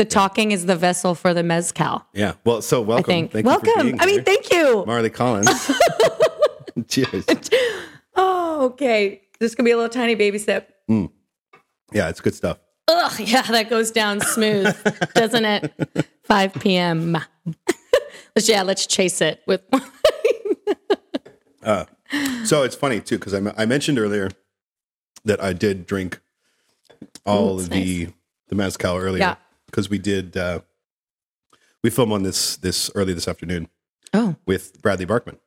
The talking is the vessel for the mezcal. Yeah. Well, so welcome. I think. Thank you for welcome. I mean, here. thank you. Marlie Collins. Cheers. Oh, okay. This could be a little tiny baby sip. Mm. Yeah, it's good stuff. Ugh, yeah, that goes down smooth, doesn't it? 5 p.m. let's, yeah, let's chase it with. Uh, so it's funny too because I, I mentioned earlier that I did drink all Ooh, the the mezcal earlier Yeah. Because we did uh, we filmed on this this early this afternoon oh, with Bradley Barkman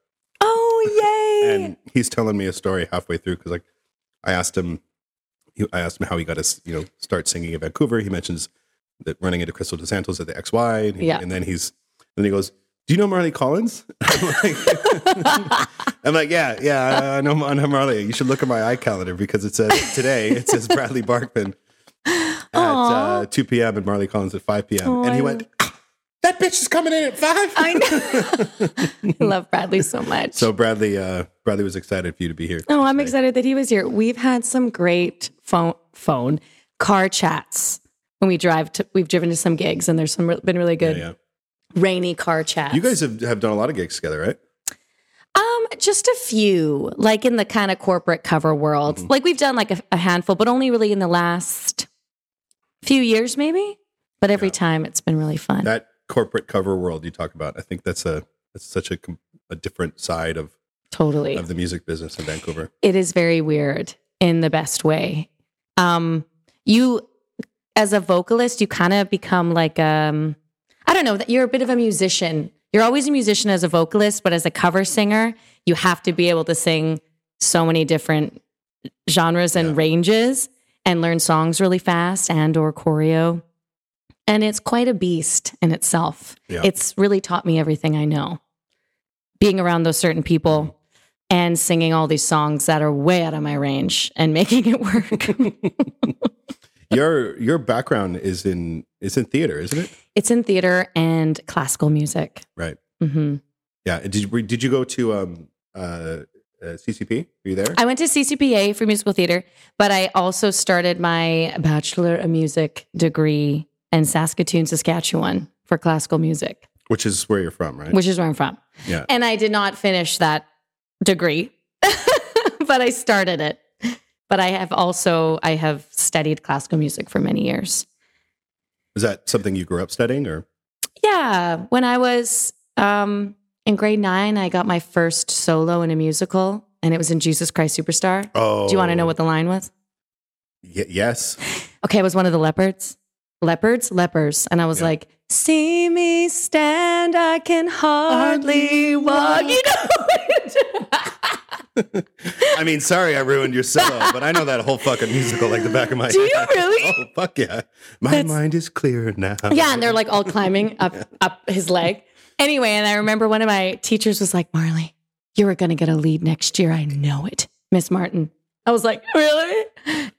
oh, yay! and he's telling me a story halfway through because like I asked him I asked him how he got to you know start singing in Vancouver. He mentions that running into Krystle Dos Santos at the XY, and, he- Yeah. and then he's then he goes, "Do you know Marlie Collins?" I'm like, I'm like, "Yeah, yeah, I- I know, I know Marlie. You should look at my iCalendar because it says today it says Bradley Barkman at uh, 2 p.m. and Marlie Collins at 5 p.m." Oh, and he went, "That bitch is coming in at 5 I know. I love Bradley so much. So Bradley, uh, Bradley was excited for you to be here. oh, I'm excited that he was here. We've had some great phone, phone car chats when we drive to, we've driven to some gigs and there's some re- been really good Yeah, yeah. rainy car chats. You guys have, have done a lot of gigs together, right? Um, just a few, like in the kind of corporate cover world. Mm-hmm. Like we've done like a, a handful, but only really in the last few years, maybe. But every time it's been really fun. That corporate cover world you talk about, I think that's a that's such a, a different side of, totally. of the music business in Vancouver. it is very weird in the best way. Um, you, as a vocalist, you kind of become like, um, I don't know, that you're a bit of a musician. You're always a musician as a vocalist, but as a cover singer, you have to be able to sing so many different genres and Yeah. ranges and learn songs really fast and or choreo. And it's quite a beast in itself. Yeah. It's really taught me everything I know. Being around those certain people and singing all these songs that are way out of my range and making it work. your your background is in is in theater, isn't it? it's in theater and classical music. Right. Mm-hmm. Yeah. Did you did you go to um uh, uh CCP? Were you there? I went to CCPA for musical theater, but I also started my Bachelor of Music degree in Saskatoon, Saskatchewan for classical music, Which is where you're from, right? which is where I'm from. yeah. And I did not finish that degree, but I started it. But I have also I have studied classical music for many years. Is that something you grew up studying, or Yeah, when I was um, in grade nine, I got my first solo in a musical, and it was in Jesus Christ Superstar. oh? Do you want to know oh. what the line was? Y- yes. Okay, it was one of the leopards. Leopards, lepers, and I was Yeah. like, "See me stand, I can hardly walk." You know. I mean, sorry, I ruined your solo, but I know that whole fucking musical like the back of my Do head. you really? Oh fuck yeah! My That's- mind is clear now. Yeah, and they're like all climbing up up his leg. Anyway, and I remember one of my teachers was like, "Marlie, you were going to get a lead next year. I know it, Miss Martin." I was like, "Really?"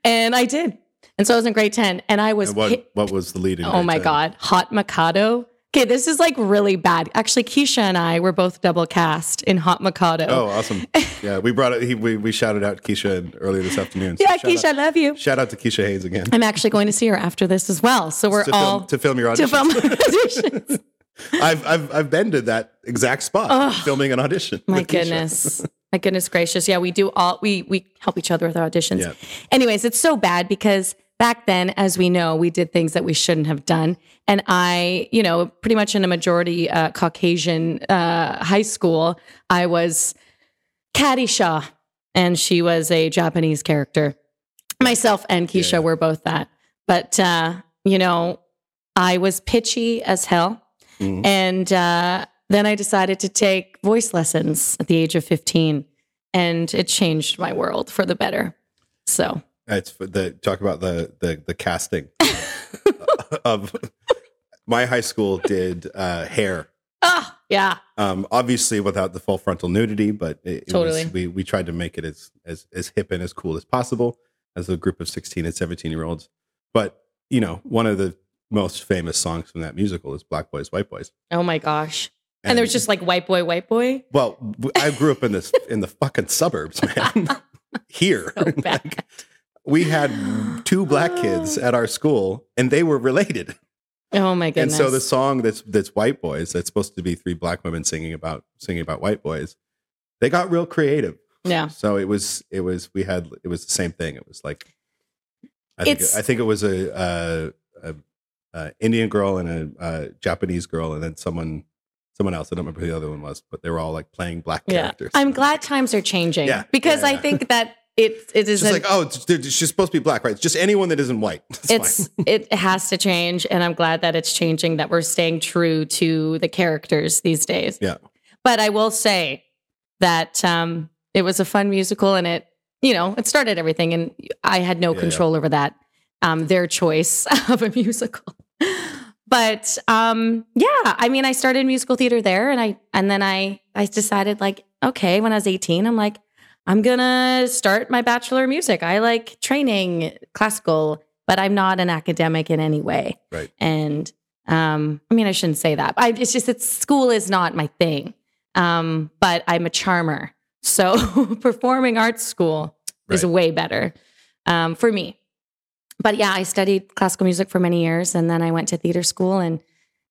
And I did. And so I was in grade ten, and I was And what hit- what was the lead? In oh my 10? god, Hot Mikado. Okay, this is like really bad. Actually, Keisha and I were both double cast in Hot Mikado. Oh, awesome! Yeah, we brought it. He, we we shouted out Keisha earlier this afternoon. So yeah, Keisha, I love you. shout out to Keisha Hayes again. I'm actually going to see her after this as well. So we're to all film to film your to film auditions. I've I've I've been to that exact spot Ugh. filming an audition. My goodness. My goodness gracious. Yeah, we do all we we help each other with our auditions. Yeah. Anyways, it's so bad because back then, as we know, we did things that we shouldn't have done. And I, you know, pretty much in a majority uh, Caucasian uh, high school, I was Katisha, and she was a Japanese character. Myself and Keisha Yeah. were both that. But, uh, you know, I was pitchy as hell. Mhm. And uh, then I decided to take voice lessons at the age of 15, and it changed my world for the better. So, It's the talk about the the the casting of my high school did uh, hair. ah, yeah, Um, obviously without the full frontal nudity, but it, it Totally. was, we we tried to make it as as as hip and as cool as possible as a group of sixteen and seventeen year olds. But you know, one of the most famous songs from that musical is "Black Boys, White Boys." oh my gosh. And, there was just like white boy, white boy. well, I grew up in this in the fucking suburbs, man. Here, So. Like, we had two black kids oh. at our school, and they were related. Oh my goodness. and so the song that's that's white boys that's supposed to be three black women singing about singing about white boys they got real creative yeah. so it was it was we had it was the same thing it was like i think It's- i think it was a, a, a, a indian girl and a, a japanese girl and then someone someone else. I don't remember who the other one was but they were all like playing black Yeah. characters. I'm glad times are changing Yeah. because Yeah, I yeah. think that it it is just a- like oh she's supposed to be black right? It's just anyone that isn't white. It's, it has to change and i'm glad that it's changing that we're staying true to the characters these days. Yeah. But i will say that um it was a fun musical and it you know it started everything and i had no Yeah, control over that um their choice of a musical but um yeah i mean i started musical theater there and i and then i i decided like okay when i was 18 i'm like i'm gonna start my bachelor of music. I like training classical but i'm not an academic in any way. Right. and um i mean i shouldn't say that. I, it's just that school is not my thing. Um but i'm a charmer. So performing arts school is way better um for me but yeah, I studied classical music for many years, and then I went to theater school and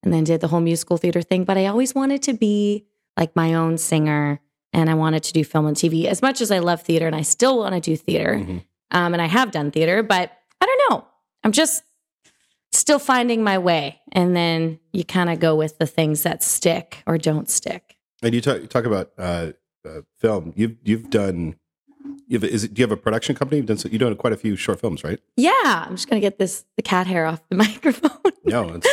and then did the whole musical theater thing. But I always wanted to be like my own singer, and I wanted to do film and TV. As much as I love theater, and I still want to do theater, Mhm. um, and I have done theater, but I don't know. I'm just still finding my way, and then you kind of go with the things that stick or don't stick. And you talk you talk about uh, uh, film. You've you've done. You've, is it, do you have a production company? You've done so, done quite a few short films, right? Yeah, I'm just gonna get this the cat hair off the microphone. No, it's,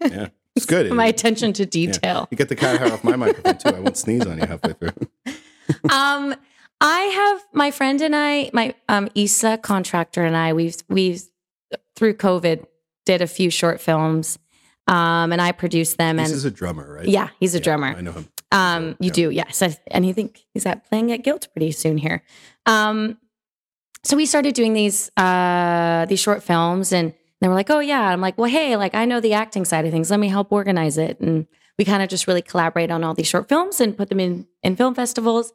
yeah, it's good. my attention to Yeah. detail. You get the cat hair off my microphone too. I won't sneeze on you halfway through. um, I have my friend and I, my um Issa contractor and I, we've we've through COVID did a few short films, um, and I produced them. This and is a drummer, right? yeah, he's a Yeah, drummer. I know him. Um, you do, yes. I- And you think he's at playing at Guild pretty soon here. Um, so we started doing these uh these short films and they were like, oh yeah. I'm like, well, hey, like I know the acting side of things. Let me help organize it. And we kind of just really collaborate on all these short films and put them in in film festivals.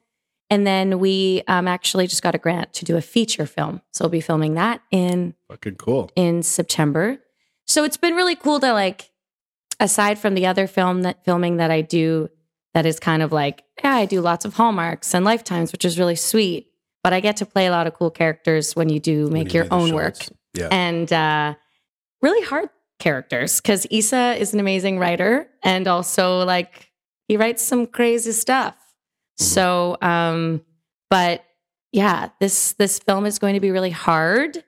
And then we um, actually just got a grant to do a feature film. So we'll be filming that in Fucking cool. in September. So it's been really cool to like, aside from the other film that filming that I do, that is kind of like, yeah, I do lots of hallmarks and lifetimes, which is really sweet. But I get to play a lot of cool characters when you do make you your own work Yeah. and uh, really hard characters because Issa is an amazing writer and also like he writes some crazy stuff. Mhm. So, um, but yeah, this this film is going to be really hard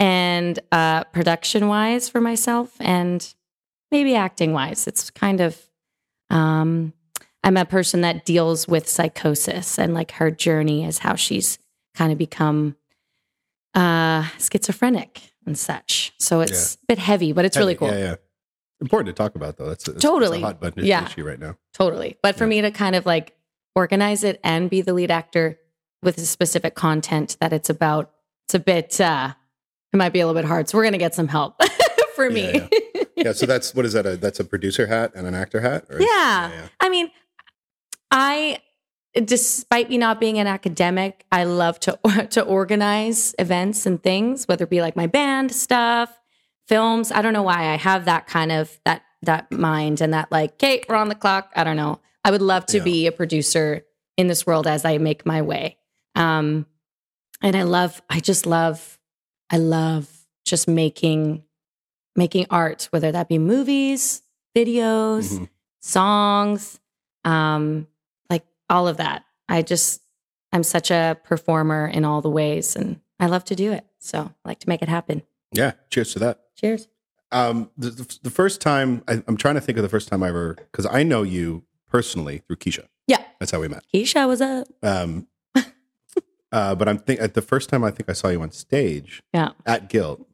and uh, production wise for myself and maybe acting wise. It's kind of um, I'm a person that deals with psychosis and like her journey is how she's kind of become uh, schizophrenic and such. So it's a bit heavy, but it's really cool. Yeah, yeah. Important to talk about though. That's, that's Totally. That's a hot button Yeah. issue right now. Totally. But for Yeah. me to kind of like organize it and be the lead actor with a specific content that it's about, it's a bit, uh, it might be a little bit hard. So we're going to get some help for me. Yeah. So that's what is that? A that's a producer hat and an actor hat. Or Yeah. yeah. I mean, I, despite me not being an academic, I love to to organize events and things, whether it be like my band stuff, films. I don't know why I have that kind of that that mind and that like, Kate, we're on the clock. I don't know. I would love to Yeah. be a producer in this world as I make my way. Um, and I love, I just love, I love just making making art, whether that be movies, videos, Mhm. songs, um, all of that. I just, I'm such a performer in all the ways and I love to do it. So I like to make it happen. Yeah. Cheers to that. Cheers. Um, the, the, the first time I, I'm trying to think of the first time I ever because I know you personally through Keisha. Yeah. That's how we met. Keisha was up. Um, uh, but I'm think at the first time I think I saw you on stage Yeah. at Guild.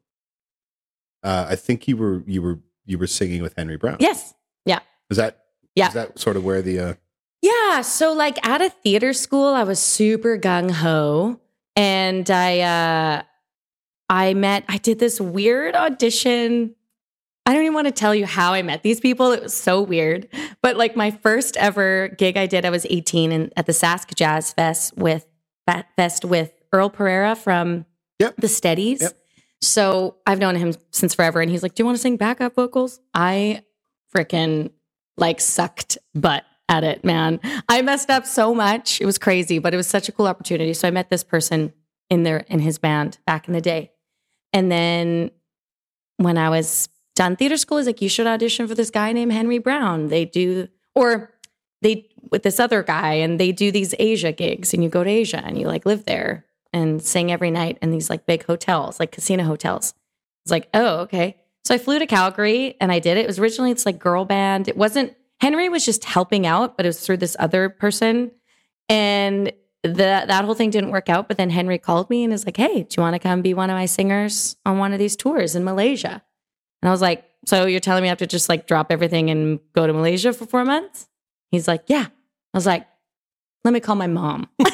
Uh, I think you were you were you were singing with Henry Brown. Yes. Yeah. Is that Yeah. Is that sort of where the uh, Yeah. So like at a theater school, I was super gung ho. And I uh I met I did this weird audition. I don't even want to tell you how I met these people. It was so weird. But like my first ever gig I did, I was 18 and at the Sask Jazz Fest with Fest with Earl Pereira from Yep. the Steadies. Yep. So I've known him since forever. And he's like, Do you want to sing backup vocals? I freaking like sucked butt at it, man. I messed up so much. It was crazy, but it was such a cool opportunity. So I met this person in their in his band back in the day. And then when I was done theater school, he's like, you should audition for this guy named Henry Brown. They do or they with this other guy and they do these Asia gigs and you go to Asia and you like live there and sing every night in these like big hotels, like casino hotels. It's like, oh, okay. So I flew to Calgary and I did it. It was originally it's like girl band. It wasn't Henry was just helping out, but it was through this other person. And the, that whole thing didn't work out. But then Henry called me and is like, hey, do you want to come be one of my singers on one of these tours in Malaysia? And I was like, so you're telling me I have to just like drop everything and go to Malaysia for four months? He's like, yeah. I was like, let me call my mom. she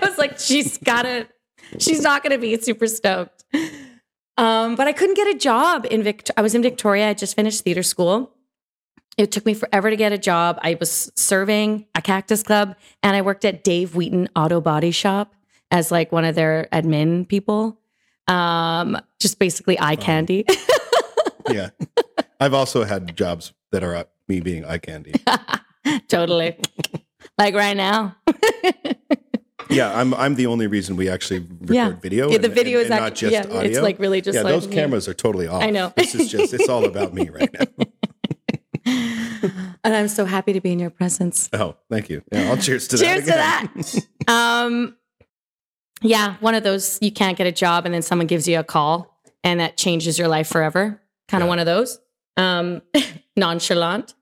was like, she's got it. She's not going to be super stoked. Um, but I couldn't get a job in Vict. I was in Victoria. I just finished theater school. It took me forever to get a job. I was serving a cactus club and I worked at Dave Wheaton Auto Body Shop as like one of their admin people. Um, just basically eye candy. yeah. I've also had jobs that are me being eye candy. totally. like right now. yeah, I'm I'm the only reason we actually record Yeah. video. Yeah, the and- video and- is and act- not just yeah, audio. it's, like, really just yeah. like- those yeah. cameras are totally off. I know. This is just it's all about me right now. And I'm so happy to be in your presence. Oh, thank you. Yeah, I'll cheers to that. Cheers to that. um, yeah, one of those you can't get a job and then someone gives you a call and that changes your life forever. Kind of Yeah. one of those. Um, nonchalant.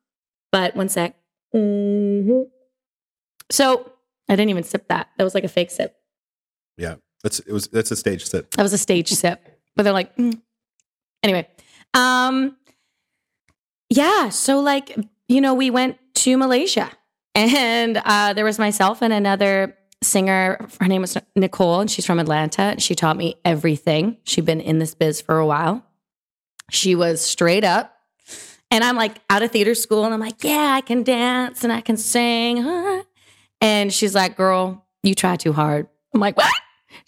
But one sec. Mhm. So I didn't even sip that. That was like a fake sip. yeah, that's it was that's a stage sip. That was a stage sip. But they're like, mm. anyway. Um, yeah. So like, you know, we went to Malaysia and uh, there was myself and another singer. Her name was Nicole and she's from Atlanta. And she taught me everything. She'd been in this biz for a while. She was straight up. And I'm like out of theater school and I'm like, yeah, I can dance and I can sing. huh?" And she's like, girl, you try too hard. I'm like, what?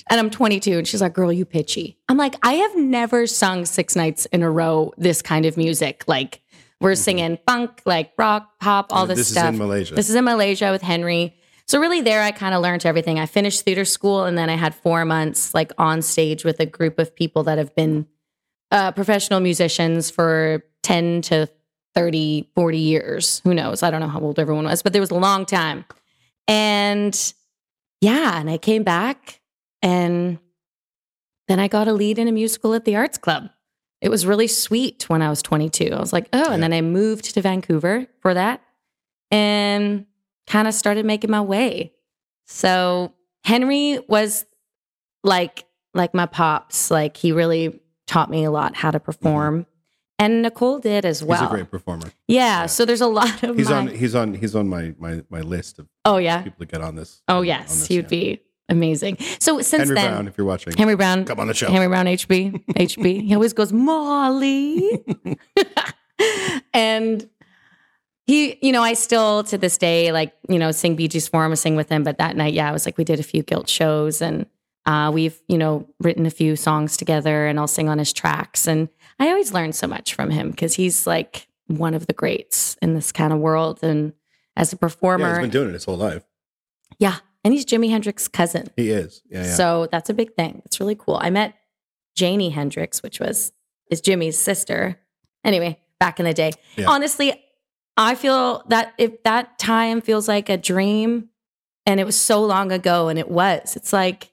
And I'm 22 and she's like, girl, you pitchy. I'm like, I have never sung six nights in a row this kind of music. Like we're singing funk, like rock, pop, all this, this stuff. This is in Malaysia. This is in Malaysia with Henry. So really there I kind of learned everything. I finished theater school and then I had four months like on stage with a group of people that have been uh, professional musicians for 10 to 30, 40 years. Who knows? I don't know how old everyone was, but there was a long time. And yeah, and I came back and then I got a lead in a musical at the Arts Club. It was really sweet when I was 22. I was like, oh, and Yeah. then I moved to Vancouver for that and kind of started making my way. So Henry was like like my pops. Like he really taught me a lot how to perform. Mm-hmm. And Nicole did as well. He's a great performer. yeah, Yeah. So there's a lot of He's my- on he's on he's on my my my list of Oh yeah. people to get on this. Oh on yes, this, he'd yeah. be amazing. So since Henry then, Brown, if you're watching, Henry Brown, come on the show. Henry Brown, HB, HB. He always goes Molly, and he, you know, I still to this day like you know sing Bee Gees for him, I sing with him. But that night, yeah, I was like we did a few Guild shows, and uh, we've you know written a few songs together, and I'll sing on his tracks, and I always learn so much from him because he's like one of the greats in this kind of world, and as a yeah, performer, he's been doing it his whole life. yeah, and he's Jimi Hendrix's cousin. He is. Yeah, yeah. So that's a big thing. It's really cool. I met Janie Hendrix, which was is Jimi's sister. Anyway, back in the day. Yeah. Honestly, I feel that if that time feels like a dream and it was so long ago and it was. It's like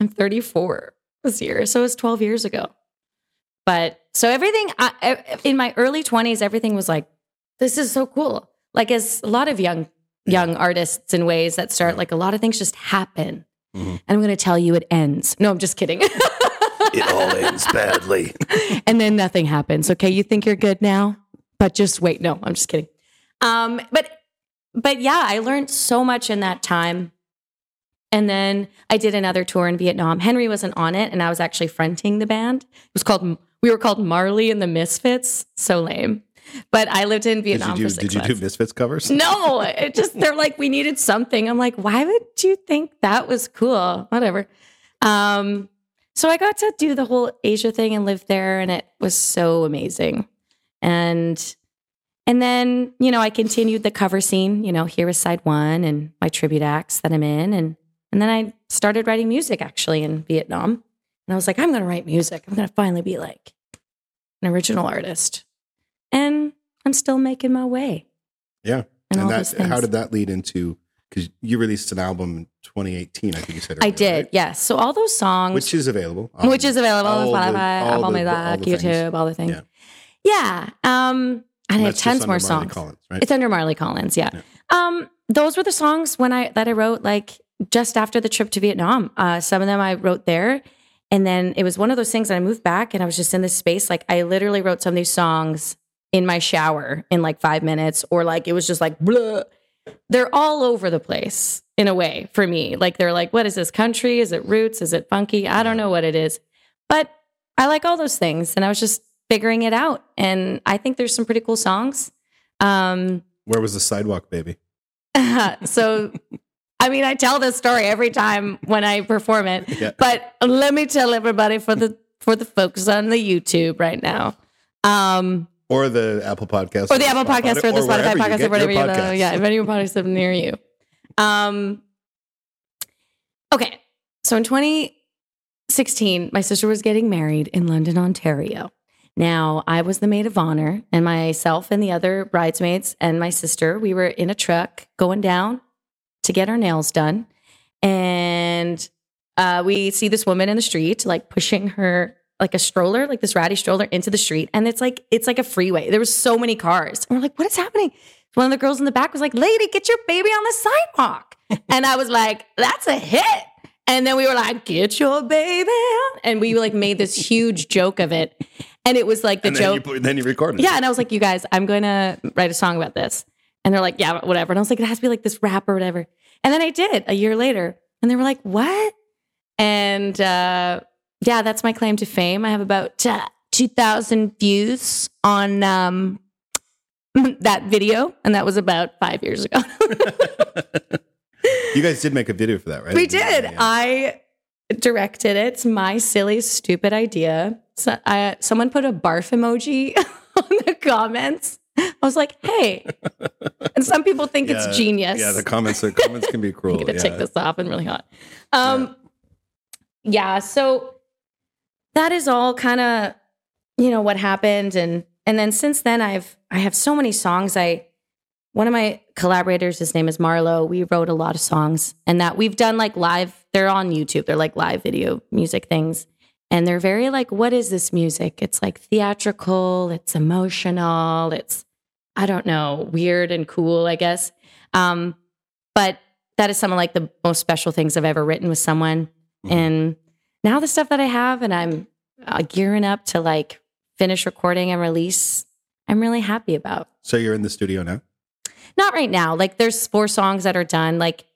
I'm 34 this year. So it was 12 years ago. But so everything I- in my early 20s everything was like this is so cool. Like as a lot of young young artists in ways that start like a lot of things just happen. Mhm. And I'm going to tell you it ends. No, I'm just kidding. it all ends badly. and then nothing happens. Okay, you think you're good now, but just wait. No, I'm just kidding. Um, but but yeah, I learned so much in that time. And then I did another tour in Vietnam. Henry wasn't on it, and I was actually fronting the band. It was called we were called Marlie and the Misfits. So lame. But I lived in Did Vietnam you do for six did you do. Misfits covers? No, it just they're like we needed something. I'm like, why would you think that was cool? Whatever. Um, so I got to do the whole Asia thing and live there, and it was so amazing. And and then you know I continued the cover scene. You know, here is side one and my tribute acts that I'm in, and and then I started writing music actually in Vietnam. And I was like, I'm going to write music. I'm going to finally be like an original artist. And I'm still making my way. Yeah. And, all that, how did that lead into? Because you released an album in 2018, I think you said. I did, right? yes. So all those songs, Which is available. which is available on all the- Spotify, Apple Music, things. YouTube, all the things. Yeah. Yeah. Um, and I And had that's tons under more Marlie songs. Collins, right? It's under Marlie Collins, yeah. Um, those were the songs when I that I wrote like just after the trip to Vietnam. Uh, some of them I wrote there, and then it was one of those things that I moved back and I was just in this space. Like I literally wrote some of these songs in my shower in like five minutes, or like it was just like blah. They're all over the place in a way for me. Like they're like, what is this country? Is it roots? Is it funky? I don't know what it is, but I like all those things, and I was just figuring it out. And I think there's some pretty cool songs. Um, Where was the sidewalk, baby? so I mean, I tell this story every time when I perform it, Yeah. but let me tell everybody for the for the folks on the YouTube right now, um, Or the Apple Podcast. or the Apple Podcast or the Spotify Podcast or whatever you know. Yeah, if any of your podcasts are near you. Um, okay, so in 2016, my sister was getting married in London, Ontario. Now, I was the maid of honor, and myself and the other bridesmaids and my sister, we were in a truck going down to get our nails done. And uh, we see this woman in the street, like pushing her like a stroller, like this ratty stroller into the street. And it's like, it's like a freeway. There was so many cars. And we're like, what is happening? One of the girls in the back was like, lady, get your baby on the sidewalk. and I was like, that's a hit. And then we were like, get your baby. And we like made this huge joke of it. And it was like the And then joke. you, then you recorded. it. Yeah, and I was like, you guys, I'm going to write a song about this. And they're like, yeah, whatever. And I was like, it has to be like this rap or whatever. And then I did a year later. And they were like, what? And uh, yeah, that's my claim to fame. I have about uh, 2,000 views on um, that video. And that was about five years ago. You guys did make a video for that, right? we did. Yeah. I directed it. It's my silly, stupid idea. So I, someone put a barf emoji on the comments. I was like, hey. And some people think Yeah, it's genius. Yeah, the comments. The comments can be cruel. I'm gonna yeah. take this off and really hot. Um, yeah. So that is all kind of, you know, what happened, and and then since then, I've I have so many songs. I one of my collaborators, his name is Marlo. We wrote a lot of songs, and that we've done like live. They're on YouTube. They're like live video music things, and they're very like, what is this music? It's like theatrical. It's emotional. It's I don't know, weird and cool, I guess. Um, but that is some of like the most special things I've ever written with someone. Mhm. And now the stuff that I have, and I'm uh, gearing up to like finish recording and release, I'm really happy about. So you're in the studio now. Not right now. Like there's four songs that are done. Like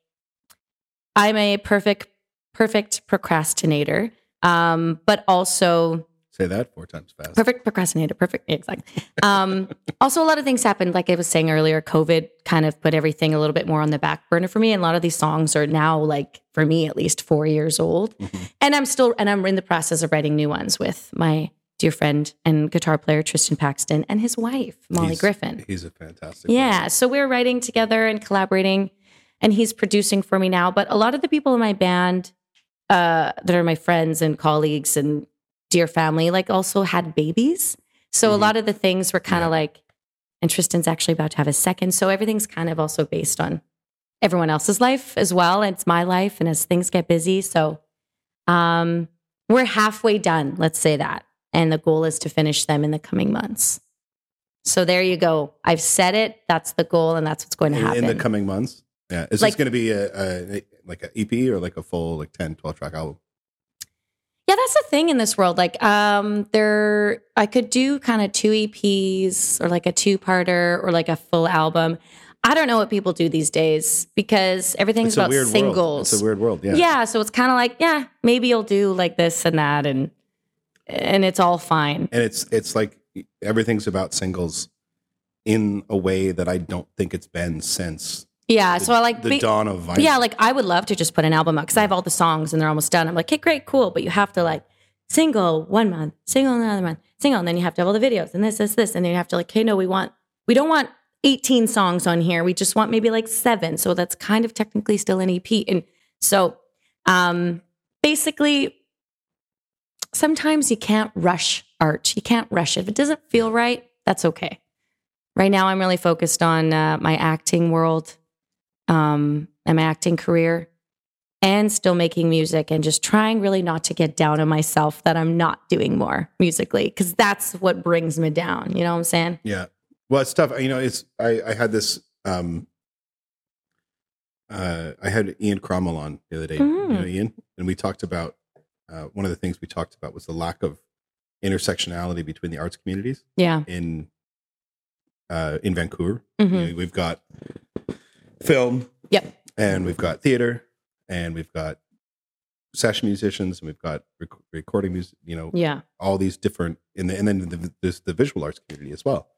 I'm a perfect, perfect procrastinator. Um, but also Say that four times fast. perfect procrastinator perfect exactly um also a lot of things happened like i was saying earlier covid kind of put everything a little bit more on the back burner for me and a lot of these songs are now like for me at least four years old Mhm. and i'm still and i'm in the process of writing new ones with my dear friend and guitar player tristan paxton and his wife molly He's- griffin He's a fantastic. yeah so we're writing together and collaborating and he's producing for me now but a lot of the people in my band uh, that are my friends and colleagues and dear family like also had babies so a Mhm. lot of the things were kind Yeah. of like and tristan's actually about to have a second so everything's kind of also based on everyone else's life as well and it's my life and as things get busy so um we're halfway done let's say that and the goal is to finish them in the coming months so there you go i've said it that's the goal and that's what's going to happen in the coming months. Yeah. Is Like- this going to be a, a like an EP or like a full like 10, 12 track album? Yeah, that's the thing in this world. Like, um, there, I could do kind of two EPs or like a two-parter or like a full album. I don't know what people do these days because everything's It's about weird world. singles. It's a weird world. Yeah. yeah. so it's kind of like, yeah, maybe you'll do like this and that, and and it's all fine. And it's it's like everything's about singles in a way that I don't think it's been since Yeah, the, so I like the be- dawn of vinyl. Yeah, like I would love to just put an album out because I have all the songs and they're almost done. I'm like, okay, great, cool, but you have to like single one month, single another month, single, and then you have to have all the videos and this, this, this, and then you have to like, okay, no, we want, we don't want 18 songs on here. We just want maybe like seven. So that's kind of technically still an EP. And so um basically sometimes you can't rush art. You can't rush it. If it doesn't feel right, that's okay. Right now, I'm really focused on uh, my acting world um, and my acting career and still making music and just trying really not to get down on myself that I'm not doing more musically because that's what brings me down. You know what I'm saying? Yeah. Well, it's tough. You know, it's I, I had this um uh I had Ian Cromwell on the other day. You know Mm. Ian? And we talked about uh one of the things we talked about was the lack of intersectionality between the arts communities Yeah. in uh in Vancouver. Mhm. You know, we've got film. Yep. and we've got theater and we've got session musicians and we've got rec- recording music, you know, Yeah. all these different and, the, and then the, there's the visual arts community as well.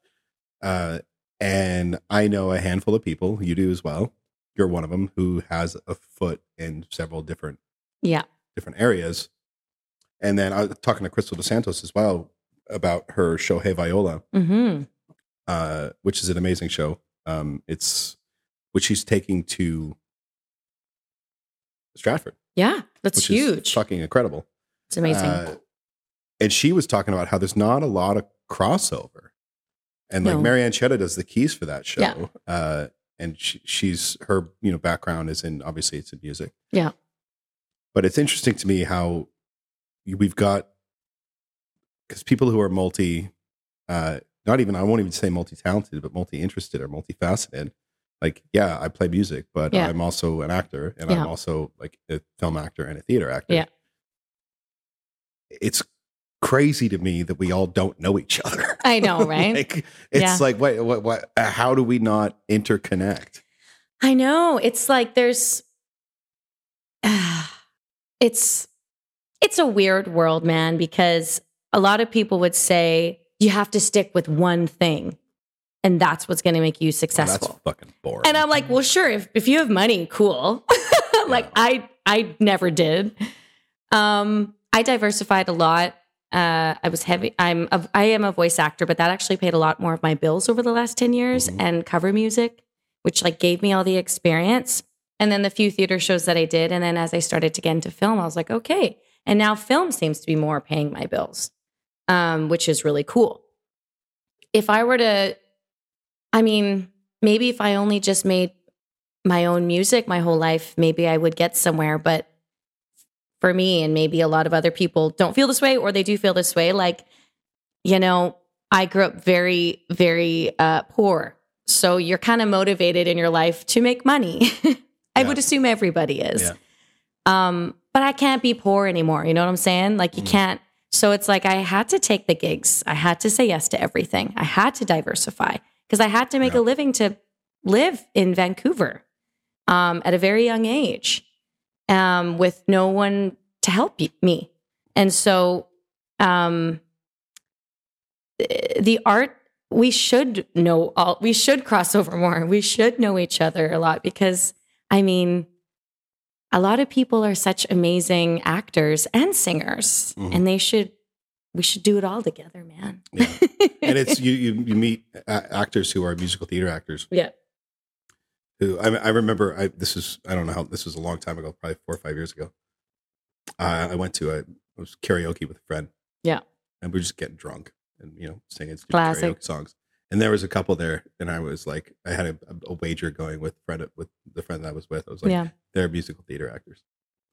Uh, and i know a handful of people you do as well. You're one of them who has a foot in several different Yeah. different areas. And then i was talking to Krystle Dos Santos as well about her show hey viola. Hmm uh, which is an amazing show. Um, it's which she's taking to stratford Yeah. That's huge. fucking incredible it's amazing. uh, and she was talking about how there's not a lot of crossover. And like No. Marianne Chetta does the keys for that show. Yeah. Uh, and she, she's her, you know, background is in obviously it's in music. Yeah. But it's interesting to me how we've got because people who are multi, uh, not even I won't even say multi-talented, but multi-interested or multifaceted. Like, yeah, I play music, but Yeah. I'm also an actor, and Yeah. I'm also like a film actor and a theater actor. Yeah. It's crazy to me that we all don't know each other. I know, right? like, it's Yeah. like, wait, what, what, uh, how do we not interconnect? I know. It's like there's it's it's a weird world, man, because a lot of people would say you have to stick with one thing and that's what's going to make you successful. that's fucking boring. and I'm like, well, sure, if if you have money, cool. like Yeah. I I never did. Um I diversified a lot. Uh, I was heavy. I'm a, I am a voice actor, but that actually paid a lot more of my bills over the last ten years, Mhm. and cover music, which like gave me all the experience. And then the few theater shows that I did, and then as I started to get into film, I was like, okay. And now film seems to be more paying my bills, um, which is really cool. If I were to, I mean, maybe if I only just made my own music my whole life, maybe I would get somewhere. But for me, and maybe a lot of other people don't feel this way, or they do feel this way, like, you know, I grew up very, very uh, poor. So you're kind of motivated in your life to make money. I Yeah. would assume everybody is. Yeah. Um, but I can't be poor anymore. You know what I'm saying? Like you Mhm. can't. So it's like I had to take the gigs. I had to say yes to everything. I had to diversify because I had to make Yeah. a living to live in Vancouver um, at a very young age um, with no one to help me. And so um, the art, we should know all, we should cross over more. We should know each other a lot because, I mean, a lot of people are such amazing actors and singers, Mhm. and they should, we should do it all together, man. Yeah. and it's you, you, you meet a- actors who are musical theater actors yeah. who I, I remember I, this is I don't know how this was a long time ago, probably four or five years ago. Uh, I went to a it was karaoke with a friend. Yeah. and we were just getting drunk and you know singing Classic. karaoke songs. And there was a couple there, and I was like, I had a, a wager going with friend with the friend that I was with. I was like, yeah. they're musical theater actors.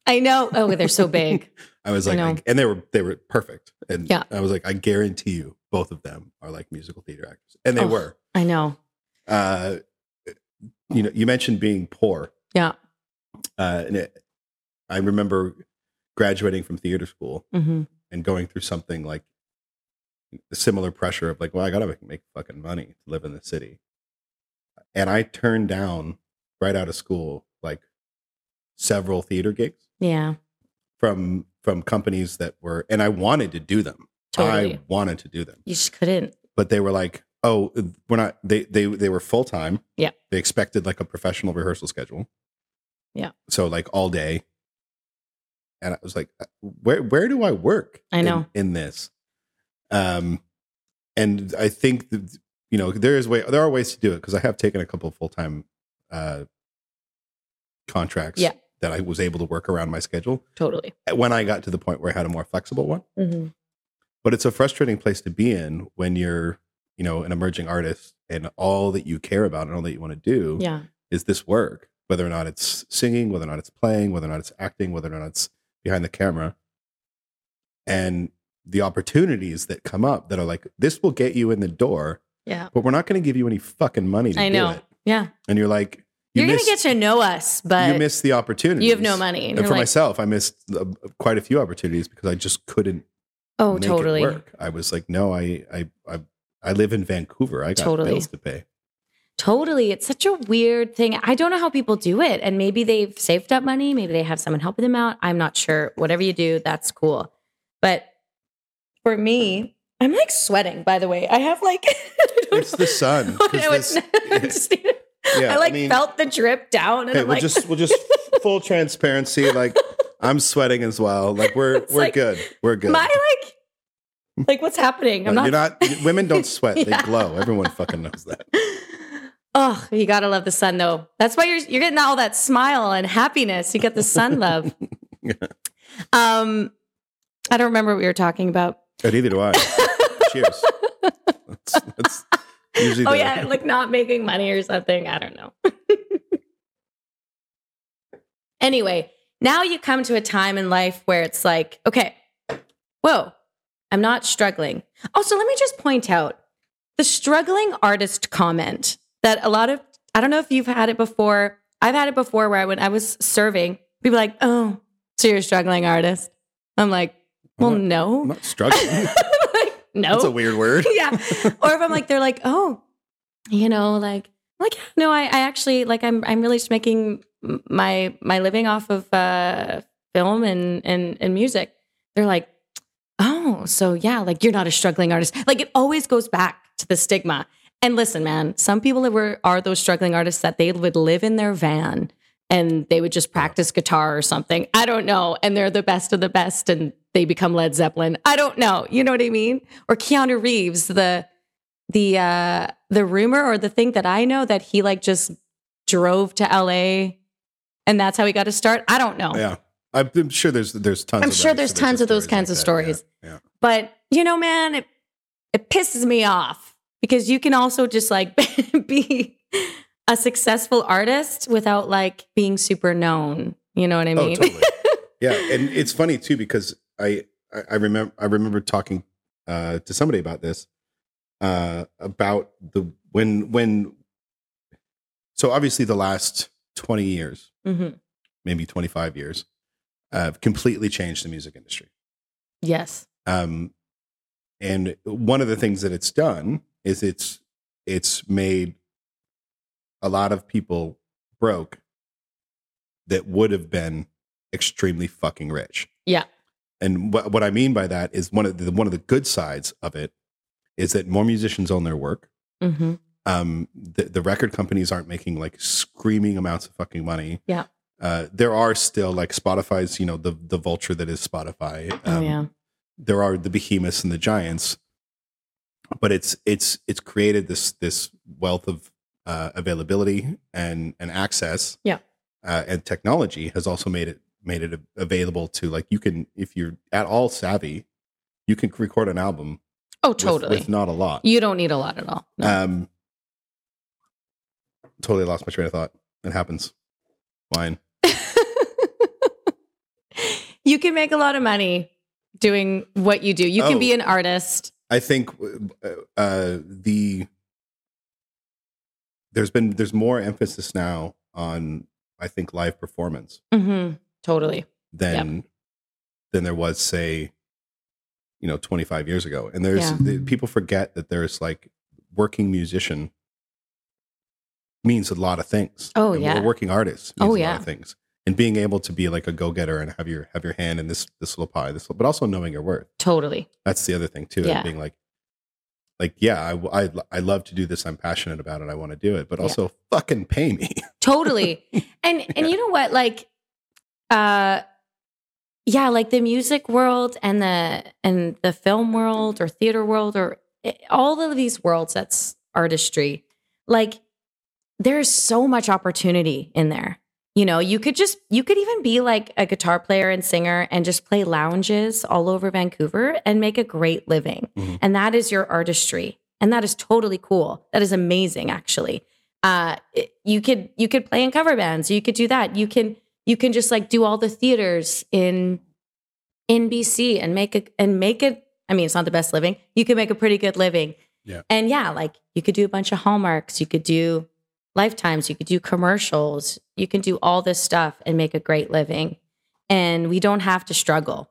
I know. Oh, they're so big. I was like, know. I- and they were they were perfect. And Yeah. I was like, I guarantee you, both of them are like musical theater actors, and they Oh. were. I know. Uh, you know, you mentioned being poor. Yeah. Uh, and it, I remember graduating from theater school hmm and going through something like the similar pressure of like, well, I gotta make, make fucking money to live in the city. And I turned down right out of school like several theater gigs Yeah. from from companies that were, and I wanted to do them. Totally. I wanted to do them, You just couldn't. but they were like, oh, we're not. They they they were full time. Yeah. They expected like a professional rehearsal schedule. Yeah. So like all day. and I was like, uh, where where do I work? I know. in, this. Um, and I think that, you know there is way there are ways to do it because I have taken a couple of full time uh, contracts Yeah. That I was able to work around my schedule Totally. when I got to the point where I had a more flexible one. Mm-hmm. But it's a frustrating place to be in when you're you know an emerging artist and all that you care about and all that you want to do Yeah. is this work, whether or not it's singing, whether or not it's playing, whether or not it's acting, whether or not it's behind the camera. And the opportunities that come up that are like, this will get you in the door, Yeah. but we're not going to give you any fucking money to I do know. it. Yeah. And you're like, you You're going to get to know us, but you miss the opportunity. you have no money. And And for like, myself, I missed uh, quite a few opportunities because I just couldn't oh, make totally. work. I was like, no, I, I, I, I live in Vancouver. I got Totally. bills to pay. Totally. It's such a weird thing. I don't know how people do it. And maybe they've saved up money. Maybe they have someone helping them out. I'm not sure. Whatever you do, that's cool. But for me, I'm like sweating, by the way. I have like, It's know. the sun. Oh, no, it's this- not. Yeah, I like I mean- felt the drip down and Hey, I'm we'll like, just we'll just full transparency. Like I'm sweating as well. Like we're It's we're like, good. We're good. I like, like what's happening? I'm No, not, You're not. Women don't sweat. Yeah. They glow. Everyone fucking knows that. Oh, you gotta love the sun though. That's why you're you're getting all that smile and happiness. You get the sun love. Yeah. Um, I don't remember what we were talking about. And neither do I. Cheers. That's, that's usually. Oh yeah, like not making money or something. I don't know. anyway, now you come to a time in life where it's like, okay, whoa, I'm not struggling. Also, let me just point out the struggling artist comment that a lot of I don't know if you've had it before. I've had it before where I when I was serving, people like, oh, so you're a struggling artist. I'm like, I'm well, not- no. I'm not struggling. no. That's a weird word. yeah. Or if I'm like, they're like, oh, you know, like, like, no, I, I actually like, I'm, I'm really just making my, my living off of uh, film and, and, and music. They're like, oh, so yeah, like you're not a struggling artist. Like it always goes back to the stigma. And listen, man, some people that were are those struggling artists that they would live in their van and they would just practice guitar or something. I don't know. And they're the best of the best and they become Led Zeppelin. I don't know. You know what I mean? Or Keanu Reeves, the the uh the rumor or the thing that I know that he like just drove to LA and that's how he got to start. I don't know. Yeah. I'm sure there's there's tons. I'm of sure there's stories tons of those kinds like of that. Yeah, stories. Yeah. But you know, man, it it pisses me off because you can also just like be a successful artist without like being super known. You know what I mean? Oh, totally. yeah, and it's funny too because I I, remember I remember talking uh, to somebody about this uh, about the when when so obviously the last twenty years, Mhm. maybe twenty five years, have completely changed the music industry. Yes. Um, and one of the things that it's done is it's it's made a lot of people broke that would have been extremely fucking rich. Yeah. And what what I mean by that is one of the one of the good sides of it is that more musicians own their work. hmm Um, the, the record companies aren't making like screaming amounts of fucking money. Yeah. Uh, there are still like Spotify's, you know, the the vulture that is Spotify. Oh Um, yeah. there are the behemoths and the giants but it's it's it's created this this wealth of uh, availability and and access Yeah. uh, and technology has also made it made it available to like you can if you're at all savvy you can record an album Oh, totally. with, not a lot you don't need a lot at all. No. um totally lost my train of thought it happens fine you can make a lot of money doing what you do. You can Oh. be an artist. I think uh, uh, the there's been there's more emphasis now on I think live performance hmm Totally. than than there was say you know 25 years ago and there's Yeah. the, people forget that there's like working musician means a lot of things Oh, And yeah. working artists Oh, means a lot yeah. of things and being able to be like a go-getter and have your have your hand in this this little pie this but also knowing your worth Totally. that's the other thing too. Yeah. Being like, like, yeah, I, I, I love to do this. I'm passionate about it. I want to do it, but Yeah. also fucking pay me. Totally. and and you know what? Like uh yeah, like the music world and the and the film world or theater world or eh, all of these worlds that's artistry. Like there's so much opportunity in there. You know, you could just you could even be like a guitar player and singer and just play lounges all over Vancouver and make a great living. Mhm. And that is your artistry. And that is totally cool. That is amazing actually. Uh you could you could play in cover bands. You could do that. You can you can just like do all the theaters in in BC and make it and make it I mean it's not the best living. You can make a pretty good living. Yeah. And yeah, like you could do a bunch of hallmarks, you could do lifetimes, you could do commercials, you can do all this stuff and make a great living. And we don't have to struggle.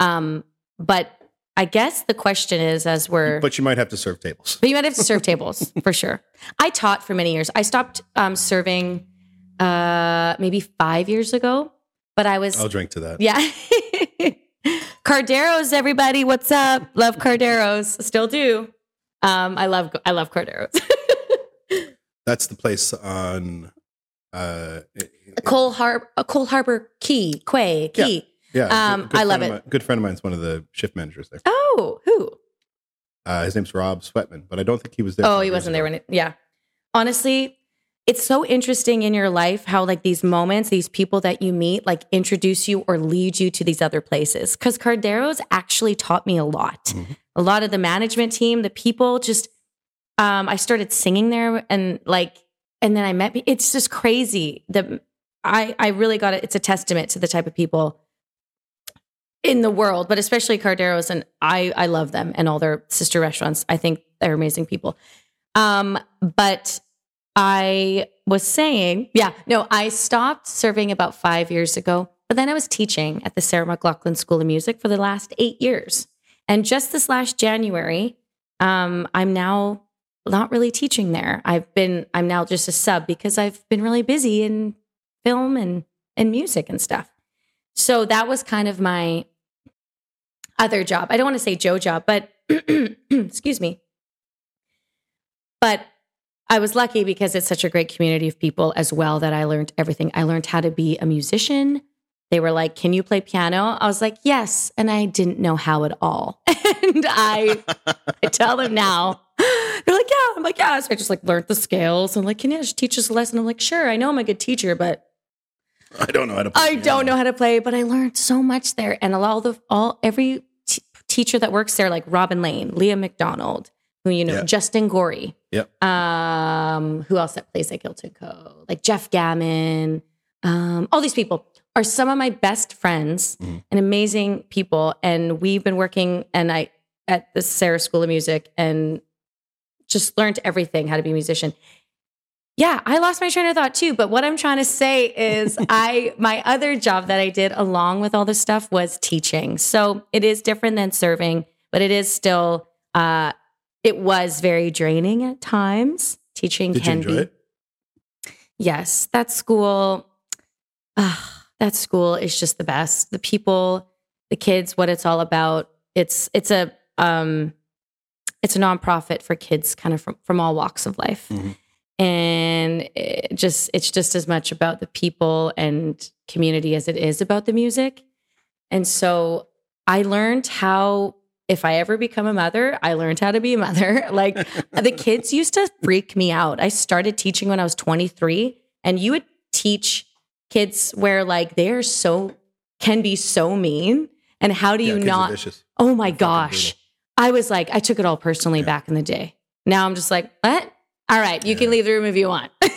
Um but I guess the question is as we're But you might have to serve tables. but you might have to serve tables for sure. I taught for many years. I stopped um, serving uh, maybe five years ago, but I was I'll drink to that. yeah. Cardero's, everybody, what's up? Love Cardero's, still do. Um, I love I love Cardero's. That's the place on. Uh, Coal Harbour, a Coal Harbour Key, Quay Key. yeah, Um, I love it. mine- good friend of mine is one of the shift managers there. Oh, who? Uh, his name's Rob Sweatman, but I don't think he was there. Oh, he wasn't there when it, yeah. Honestly, it's so interesting in your life how like these moments, these people that you meet, like introduce you or lead you to these other places. Cause Cardero's actually taught me a lot. Mhm. A lot of the management team, the people just um I started singing there and like and then I met it's just crazy. The I I really got it. It's a testament to the type of people in the world, but especially Cardero's and I I love them and all their sister restaurants. I think they're amazing people. Um, but I was saying, yeah, no, I stopped serving about five years ago, but then I was teaching at the Sarah McLachlan School of Music for the last eight years. And just this last January, um, I'm now not really teaching there. I've been, I'm now just a sub because I've been really busy in film and, and music and stuff. So that was kind of my other job. I don't want to say Joe job, but excuse me. But I was lucky because it's such a great community of people as well that I learned everything. I learned how to be a musician. They were like, Can you play piano? I was like, Yes. And I didn't know how at all. and I, I tell them now. They're like, Yeah. I'm like, Yeah. So I just like learned the scales and like, Can you just teach us a lesson? I'm like, Sure. I know I'm a good teacher, but I don't know how to. Play I don't know how to play, but I learned so much there. And all the all every t- teacher that works there, like Robin Lane, Leah McDonald, who you know, Yeah. Justin Gorey, Yep. um, who else that plays at Gilton Co, like Jeff Gammon, um, all these people are some of my best friends Mhm. and amazing people. And we've been working and I at the Sarah School of Music and just learned everything how to be a musician. Yeah, I lost my train of thought too. But what I'm trying to say is, I my other job that I did along with all this stuff was teaching. So it is different than serving, but it is still. Uh, it was very draining at times. Teaching Did you can be. it? Yes, that school. ah, that school is just the best. The people, the kids, what it's all about. It's it's a um, it's a nonprofit for kids, kind of from from all walks of life, Mhm. and it just it's just as much about the people and community as it is about the music. And so I learned how. If I ever become a mother, I learned how to be a mother. Like the kids used to freak me out. I started teaching when I was 23, and you would teach kids where like they're so can be so mean. And how do Yeah, you not? Oh my gosh. I was like, I took it all personally Yeah. back in the day. Now I'm just like, what? All right, you can leave the room if you want.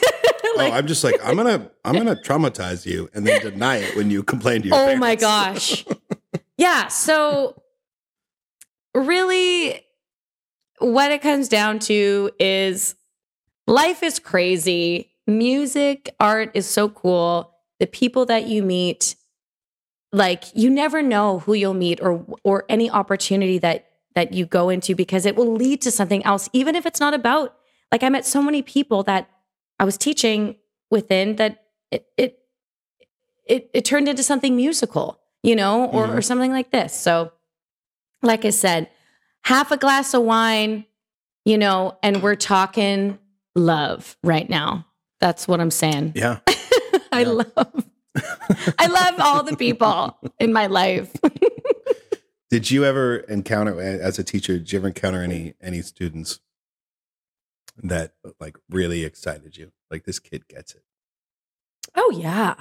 Oh, like, oh, I'm just like I'm gonna I'm gonna traumatize you and then deny it when you complain to your oh my gosh. yeah. So, really, what it comes down to is life is crazy. Music, art is so cool. The people that you meet, like you never know who you'll meet or or any opportunity that that you go into because it will lead to something else, even if it's not about. Like I met so many people that I was teaching within that it it it, it turned into something musical, you know, or, or Mhm. something like this. So, like I said, half a glass of wine, you know, and we're talking love right now. That's what I'm saying. Yeah. I Yeah. love. I love all the people in my life. Did you ever encounter as a teacher? Did you ever encounter any any students that like really excited you? Like this kid gets it. Oh yeah.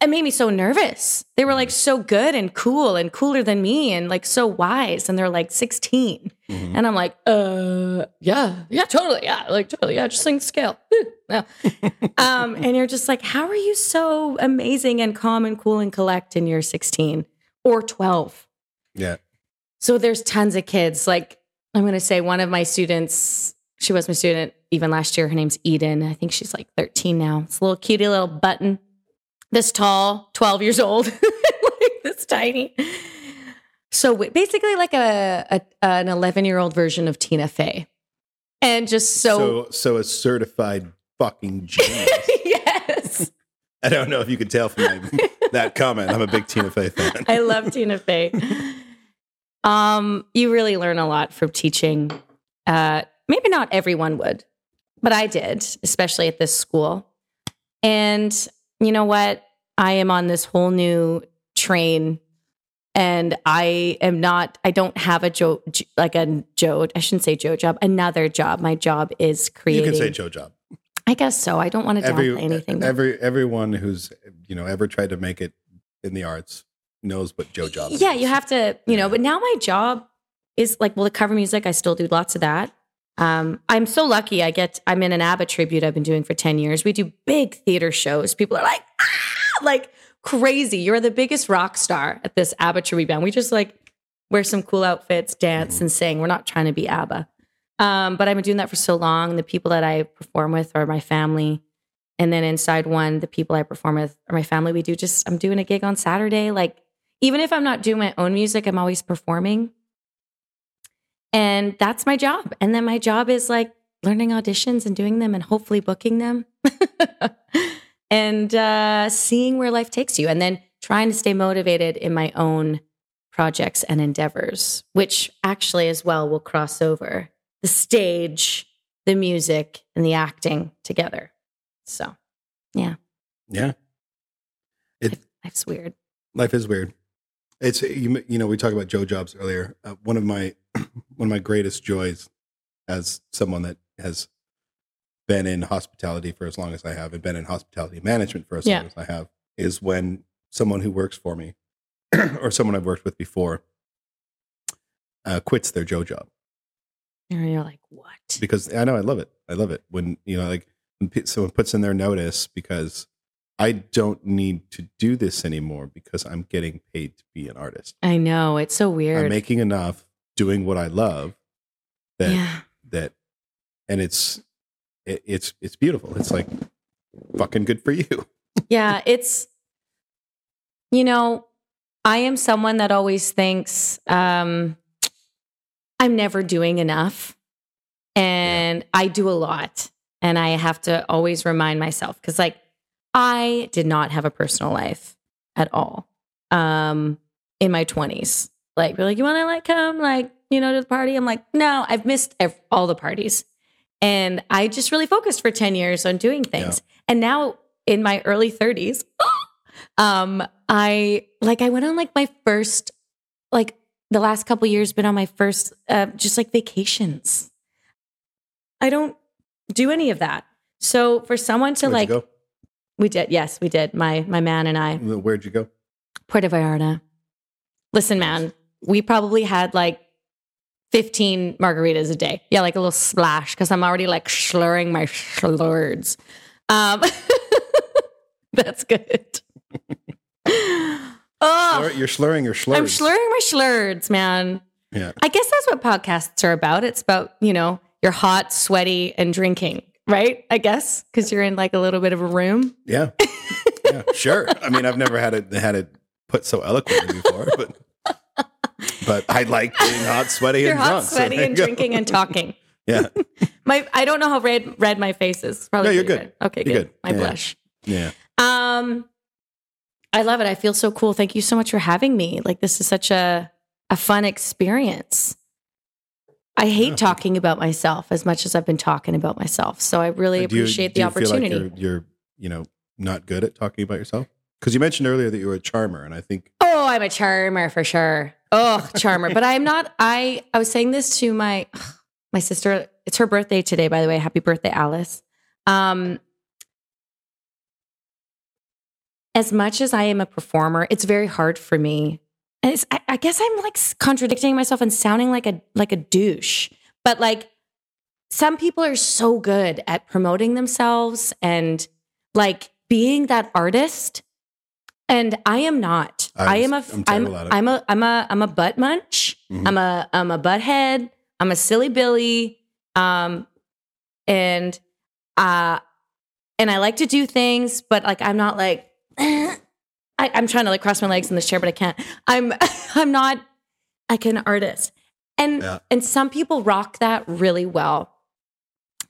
It made me so nervous. They were like so good and cool and cooler than me and like so wise. And they're like 16. Mhm. And I'm like, uh, yeah, yeah, totally. Yeah, like totally. Yeah, just sing the scale. Yeah. um, and you're just like, how are you so amazing and calm and cool and collect in you're 16 or 12? Yeah. So there's tons of kids. Like I'm going to say one of my students, she was my student even last year. Her name's Eden. I think she's like 13 now. It's a little cutie little button, this tall, 12 years old, like this tiny. So basically, like a, a an 11 year old version of Tina Fey, and just so, So so a certified fucking genius. yes, I don't know if you could tell from my, that comment. I'm a big Tina Fey fan. I love Tina Fey. Um, you really learn a lot from teaching. Uh, maybe not everyone would, but I did, especially at this school. And you know what? I am on this whole new train, and I am not. I don't have a Joe like a Joe. I shouldn't say Joe job. Another job. My job is You creating. can say Joe Job. I guess so. I don't want to Every downplay anything. every everyone who's you know ever tried to make it in the arts knows what Joe Job. Yeah, is. you have to, you know, but now my job is like, well, the cover music, I still do lots of that. Um, I'm so lucky. I get, I'm in an ABBA tribute I've been doing for 10 years. We do big theater shows. People are like, ah, like crazy. You're the biggest rock star at this ABBA tribute band. We just like wear some cool outfits, dance, and sing. We're not trying to be ABBA. Um, but I've been doing that for so long. The people that I perform with are my family. And then in Side One, the people I perform with are my family. We do just, I'm doing a gig on Saturday. Like, even if I'm not doing my own music, I'm always performing. And that's my job. And then my job is like learning auditions and doing them and hopefully booking them and uh, seeing where life takes you. And then trying to stay motivated in my own projects and endeavors, which actually as well will cross over the stage, the music, and the acting together. So yeah. Yeah. It life's weird. Life is weird. It's you, you know we talked about Joe Jobs earlier. Uh, one of my one of my greatest joys as someone that has been in hospitality for as long as I have and been in hospitality management for as Yeah. long as I have is when someone who works for me or someone I've worked with before uh, quits their Joe job And you're like, what? because I know I love it. I love it when you know like when someone puts in their notice because I don't need to do this anymore because I'm getting paid to be an artist. I know. It's so weird. I'm making enough doing what I love that yeah. that and it's it, it's it's beautiful. It's like fucking good for you. Yeah. It's, you know, I am someone that always thinks um, I'm never doing enough. And I do a lot. And I have to always remind myself because, like, I did not have a personal life at all um, in my 20s. Like, we're like, you want to like come, like, you know, to the party? I'm like, no, I've missed ev- all the parties. And I just really focused for 10 years on doing things. And now in my early 30s, um, I like I went on like my first, like the last couple years, been on my first uh, just like vacations. I don't do any of that. So for someone to Where'd like, we did, yes, we did. My my man and I. Where'd you go? Puerto Vallarta. Listen, man, we probably had like 15 margaritas a day. Yeah, like a little splash because I'm already like slurring my slurs. Um, that's good. oh, You're slurring your slurs. I'm slurring my slurs, man. Yeah. I guess that's what podcasts are about. It's about, you know, you're hot, sweaty, and drinking, right? I guess because you're in like a little bit of a room. Yeah. yeah. Sure. I mean, I've never had it had it put so eloquently before, but but I like being hot, sweaty, You're and hot, drunk. so sweaty, you and drinking and talking. Yeah. My I don't know how red red my face is. Probably No, you're good. red. Okay, You're good. good. My Yeah. blush. Yeah. Um I love it. I feel so cool. Thank you so much for having me. Like this is such a a fun experience. I hate Yeah. talking about myself as much as I've been talking about myself. So I really Do you- appreciate do the you feel like opportunity. you're, you're, you know, not good at talking about yourself. Because you mentioned earlier that you were a charmer, and I think Oh, I'm a charmer for sure. Oh, charmer. but I'm not. I I was saying this to my my sister. It's her birthday today, by the way. Happy birthday, Alice. Um, as much as I am a performer, it's very hard for me. And I, I guess I'm like contradicting myself and sounding like a like a douche. But like some people are so good at promoting themselves and like being that artist and I am not. I'm- I am a. I'm, I'm, I'm a. I'm a. I'm a butt munch. Mhm. I'm a I'm a butt head. I'm a silly Billy. Um and uh and I like to do things, but like I'm not like I, I'm trying to like cross my legs in this chair, but I can't. I'm I'm not like an artist. And Yeah. and some people rock that really well.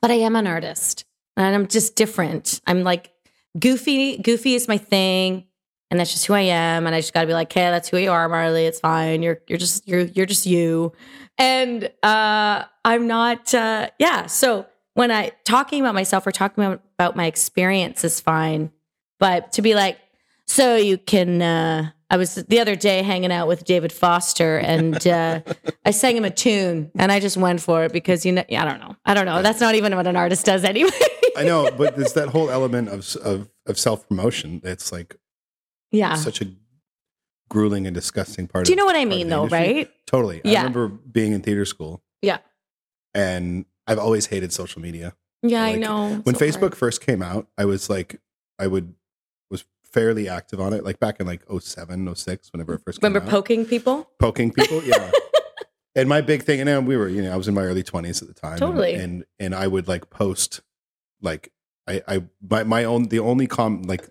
But I am an artist. And I'm just different. I'm like goofy, goofy is my thing. And that's just who I am. And I just gotta be like, okay, that's who you are, Marlie. It's fine. You're you're just you're you're just you. And uh I'm not uh yeah. So when I talking about myself or talking about, my experience is fine. But to be like, so you can uh I was the other day hanging out with David Foster and uh I sang him a tune and I just went for it because you know I don't know. I don't know. That's not even what an artist does anyway. I know, but there's that whole element of of, of self promotion. It's like yeah. such a grueling and disgusting part. Of Do you know what I mean though, industry. right? Totally. Yeah. I remember being in theater school, Yeah. and I've always hated social media. Yeah, I know. when So Facebook hard. first came out, I was like, I would was fairly active on it, like back in like 07, 06, whenever it first came out. remember out. poking people? poking people, yeah. and my big thing, and then we were, you know, I was in my early twenties at the time, and- Totally. and, and I would like post, like I I my my own the only com like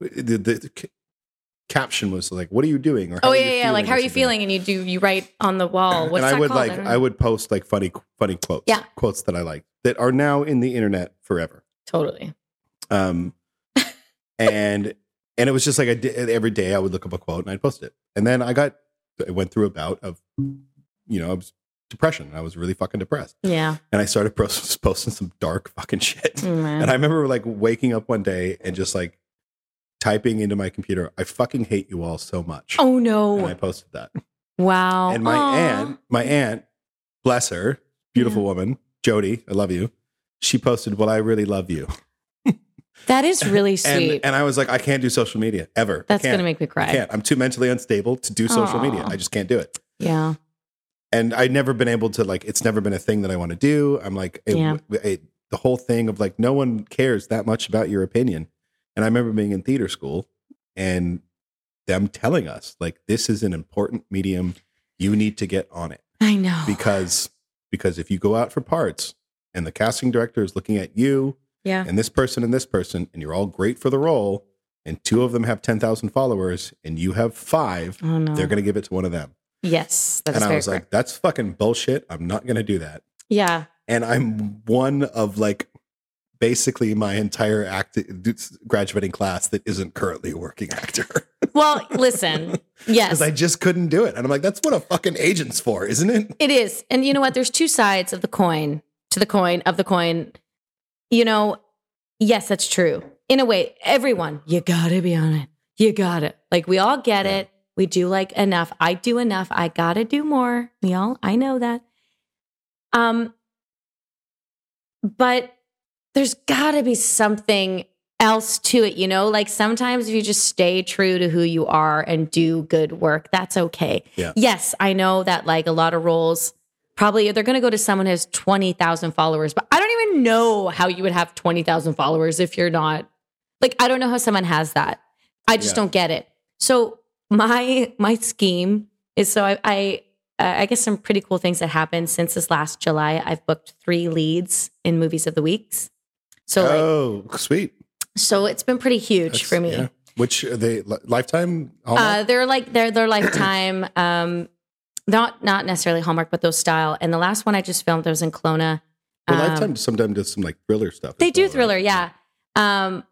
the the, caption was like, "What are you doing?" or Oh "How are yeah, yeah. Like how are you feeling? And you do you write on the wall. What's and I would called? like don't I, would post like funny funny quotes, Yeah. quotes that I like that are now in the internet forever. totally. Um, and and it was just like I did every day. I would look up a quote and I'd post it. And then I got I went through a bout of you know I was depression. I was really fucking depressed, Yeah. and I started post- posting some dark fucking shit. Mm, And I remember like waking up one day and just like typing into my computer, "I fucking hate you all so much." oh no. And I posted that. Wow. And my Aw. aunt, my aunt, bless her, beautiful woman, Jody, I love you. She posted, "Well, I really love you." That is really And sweet. and I was like, I can't do social media ever. That's gonna make me cry. I can't. I'm too mentally unstable to do social media. I just can't do it. Yeah. And I've never been able to like. It's never been a thing that I want to do. I'm like, it- Yeah. it- the whole thing of like, no one cares that much about your opinion. And I remember being in theater school and them telling us like, this is an important medium. You need to get on it I know. because because if you go out for parts and the casting director is looking at you yeah. and this person and this person and you're all great for the role and two of them have 10,000 followers and you have 5 Oh no. they're going to give it to one of them yes. That's and i was correct. like that's fucking bullshit i'm not going to do that yeah. and i'm one of like basically my entire act graduating class that isn't currently a working actor Well, listen. Yes. because i just couldn't do it and i'm like that's what a fucking agent's for isn't it It is. And you know what? There's two sides of the coin to the coin of the coin. You know, yes, that's true. In a way, everyone, you gotta be on it. You got it. Like we all get Yeah. it. We do like enough. I do enough. I gotta do more. We all, I know that. Um, but there's gotta be something else to it, you know? Like sometimes if you just stay true to who you are and do good work, that's okay. Yeah. Yes, I know that like a lot of roles probably they're going to go to someone who has 20,000 followers, but I don't even know how you would have 20,000 followers if you're not like I don't know how someone has that. I just Yeah. don't get it. So my my scheme is so I I uh, I guess some pretty cool things that happened since this last July. I've booked 3 leads in movies of the weeks. So like oh sweet so it's been pretty huge That's- for me. yeah. which are they Li- lifetime Uh, they're like they're they're lifetime. um, not not necessarily Hallmark, but those style. And the last one I just filmed, I was in Kelowna. well, um, lifetime sometimes does some like thriller stuff They as do well, right? thriller, yeah. Um,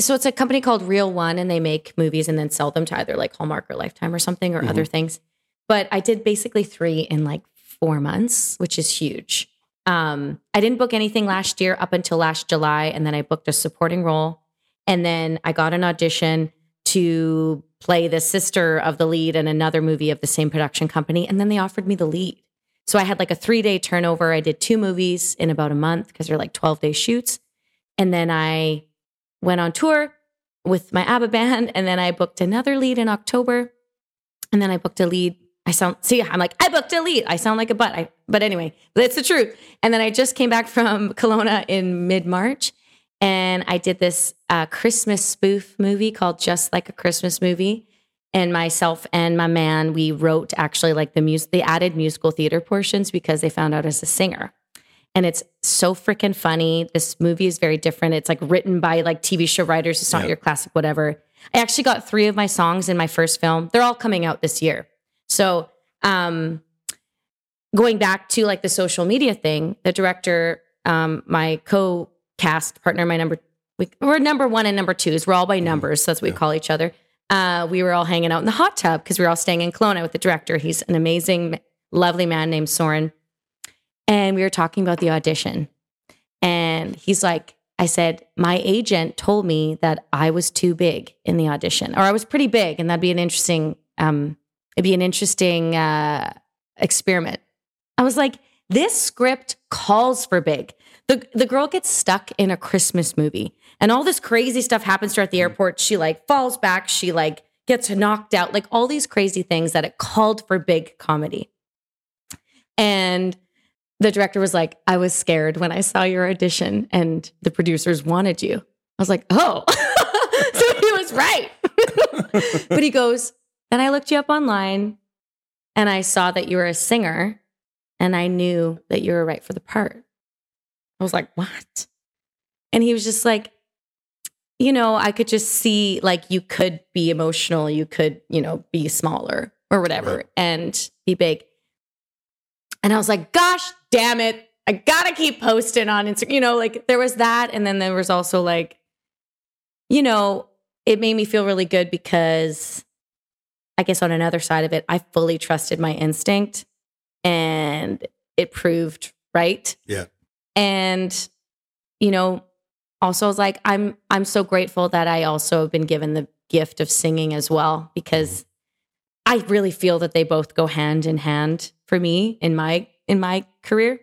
so it's a company called Reel One, and they make movies and then sell them to either like Hallmark or Lifetime or something or Mm-hmm. other things. But I did basically three in like four months, which is huge. Um, I didn't book anything last year up until last July, and then I booked a supporting role, and then I got an audition. to play the sister of the lead in another movie of the same production company. And then they offered me the lead. So I had like a three day turnover. I did two movies in about a month because they're like 12 day shoots. And then I went on tour with my ABBA band. And then I booked another lead in October. And then I booked a lead. I sound, see, I'm like, I booked elite. I sound like a butt. I, but anyway, that's the truth. And then I just came back from Kelowna in mid March and I did this uh, Christmas spoof movie called Just Like a Christmas Movie. And myself and my man, we wrote actually like the music, they added musical theater portions because they found out as a singer. And it's so freaking funny. This movie is very different. It's like written by like TV show writers. It's not Yeah. your classic whatever. I actually got three of my songs in my first film. They're all coming out this year. So, um, going back to like the social media thing, the director, um, my co cast partner, my number, we, we're number one and number twos. We're all by numbers. So that's what we call each other. Uh, we were all hanging out in the hot tub because we were all staying in Kelowna with the director. He's an amazing, lovely man named Soren. And we were talking about the audition. And he's like, I said, my agent told me that I was too big in the audition, or I was pretty big, and that'd be an interesting, um, it'd be an interesting uh, experiment. I was like, this script calls for big. The the girl gets stuck in a Christmas movie, and all this crazy stuff happens to her at the airport. She like falls back. She like gets knocked out. Like all these crazy things that it called for big comedy. And the director was like, I was scared when I saw your audition and the producers wanted you. I was like, oh, so he was right. but he goes, then I looked you up online and I saw that you were a singer and I knew that you were right for the part. I was like, what? And he was just like, you know, I could just see like you could be emotional, you could, you know, be smaller or whatever Right. and be big. And I was like, gosh damn it. I gotta keep posting on Instagram. You know, like there was that. And then there was also like, you know, it made me feel really good because I guess on another side of it, I fully trusted my instinct and it proved right. Yeah. And, you know, also I was like, I'm I'm so grateful that I also have been given the gift of singing as well, because I really feel that they both go hand in hand for me in my in my career,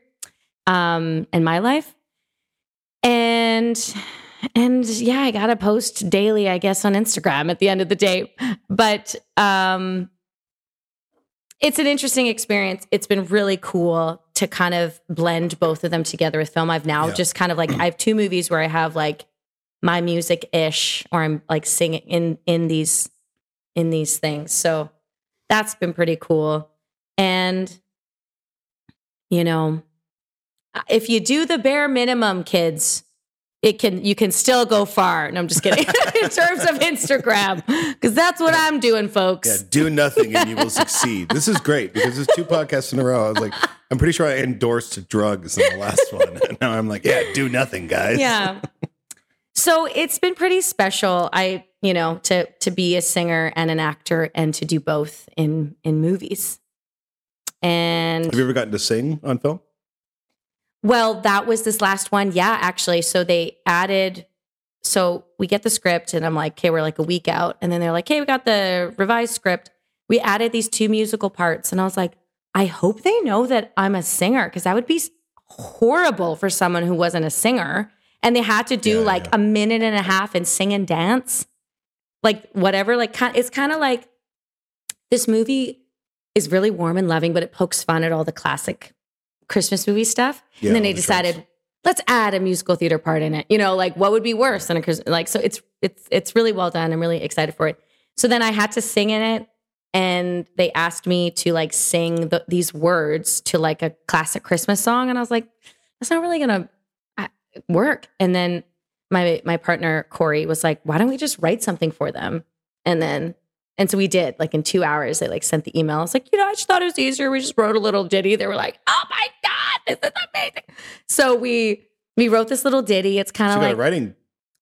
um, in my life. And and yeah, I gotta post daily, I guess, on Instagram at the end of the day. But um it's an interesting experience. It's been really cool to kind of blend both of them together with film. I've now Yeah. just kind of like I have two movies where I have like my music ish, or I'm like singing in in these in these things. So that's been pretty cool. And you know, if you do the bare minimum, kids, it can you can still go far. No, I'm just kidding. in terms of Instagram, because that's what I'm doing, folks. Yeah, do nothing and you will succeed. This is great because there's two podcasts in a row. I was like, I'm pretty sure I endorsed drugs in the last one. And now I'm like, yeah, do nothing, guys. yeah. So it's been pretty special. I, you know, to to be a singer and an actor and to do both in in movies. And Have you ever gotten to sing on film? Well, that was this last one. Yeah, actually. So they added, so we get the script, and I'm like, okay, we're like a week out. And then they're like, hey, we got the revised script. We added these two musical parts. And I was like, I hope they know that I'm a singer because that would be horrible for someone who wasn't a singer. And they had to do Yeah, like yeah. a minute and a half and sing and dance, like whatever. Like, it's kind of like this movie is really warm and loving, but it pokes fun at all the classic Christmas movie stuff. Yeah, and then they the decided, let's add a musical theater part in it. You know, like what would be worse than a Christmas? Like, so it's it's it's really well done. I'm really excited for it. So then I had to sing in it, and they asked me to like sing the, these words to like a classic Christmas song, and I was like, that's not really gonna uh, work. And then my my partner Corey was like, why don't we just write something for them? And then and so we did. Like in two hours, they like sent the email. It's like, you know, I just thought it was easier. We just wrote a little ditty. They were like, oh my god, this is amazing. So we we wrote this little ditty. It's kind of got like a writing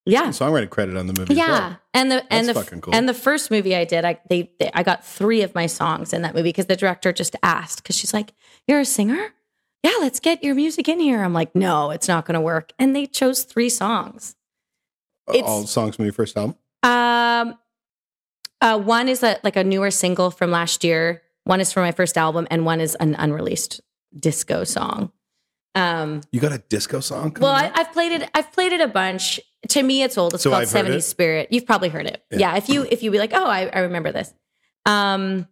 yeah, songwriting credit on the movie. yeah. well. And the and the fucking cool. and the first movie I did, I they, they I got three of my songs in that movie because the director just asked because she's like, "You're a singer." Yeah, let's get your music in here. I'm like, no, it's not going to work. And they chose three songs. It's- All songs from your first album. Um, Uh, one is a, like a newer single from last year. One is from my first album, and one is an unreleased disco song. Um, You got a disco song? well, I, I've played it. I've played it a bunch. To me, it's old. It's So called I've '70s it? Spirit. You've probably heard it. Yeah. Yeah. If you if you be like, oh, I, I remember this. Um,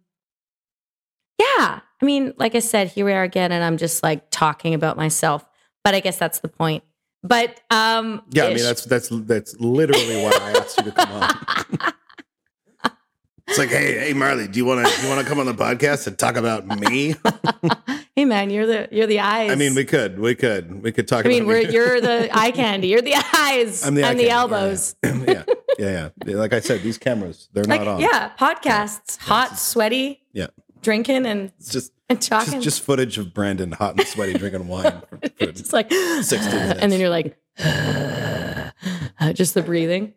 yeah. I mean, like I said, here we are again, and I'm just like talking about myself. But I guess that's the point. But um, yeah, I mean that's that's that's literally why I asked you to come on. It's like, hey, hey, Marlie, do you want to you want to come on the podcast and talk about me? hey man, you're the you're the eyes. I mean, we could, we could, we could talk. I mean, about we're me. you're the eye candy. You're the eyes. I'm the eye I'm candy, the yeah, elbows. Yeah, yeah, yeah, yeah. Like I said, these cameras, they're Like not on. yeah, podcasts, hot, sweaty. yeah. drinking and It's just and just, talking. just footage of Brandon hot and sweaty drinking wine. For, for- It's like 60 minutes. and then you're like just the breathing.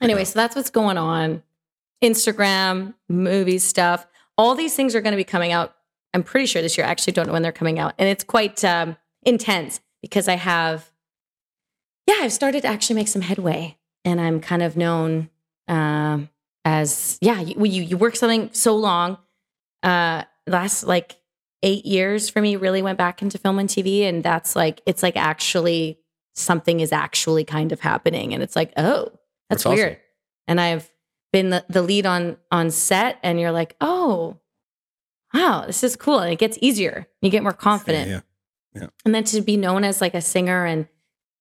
Anyway, so that's what's going on. Instagram, movie stuff, all these things are going to be coming out. I'm pretty sure this year. I actually don't know when they're coming out, and it's quite um, intense because I have, yeah, I've started to actually make some headway, and I'm kind of known um, as yeah. You, you you work something so long. Uh, last like eight years for me really went back into film and TV, and that's like it's like actually something is actually kind of happening, and it's like oh, that's, That's awesome. weird. And I've been the, the lead on on set, and you're like oh, wow, this is cool, and it gets easier. You get more confident, Yeah, Yeah. and then to be known as like a singer and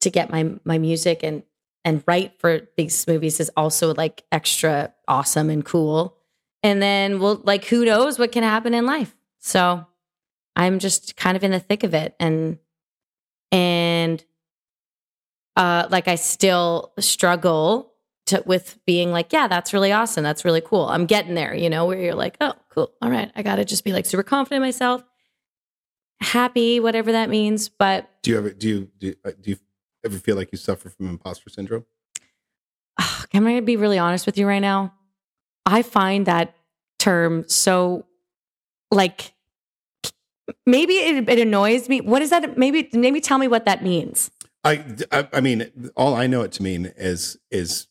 to get my my music and and write for these movies is also like extra awesome and cool. And then well, like who knows what can happen in life. So I'm just kind of in the thick of it and and uh like I still struggle to with being like, yeah, that's really awesome. That's really cool. I'm getting there, you know, where you're like, oh, cool. All right. I gotta just be like super confident in myself, happy, whatever that means. But Do you ever do you do, uh, do you ever feel like you suffer from imposter syndrome? I'm going to be really honest with you right now. I find that term so like maybe it, it annoys me. What is that? Maybe maybe tell me what that means. I, I I mean, all I know it to mean is is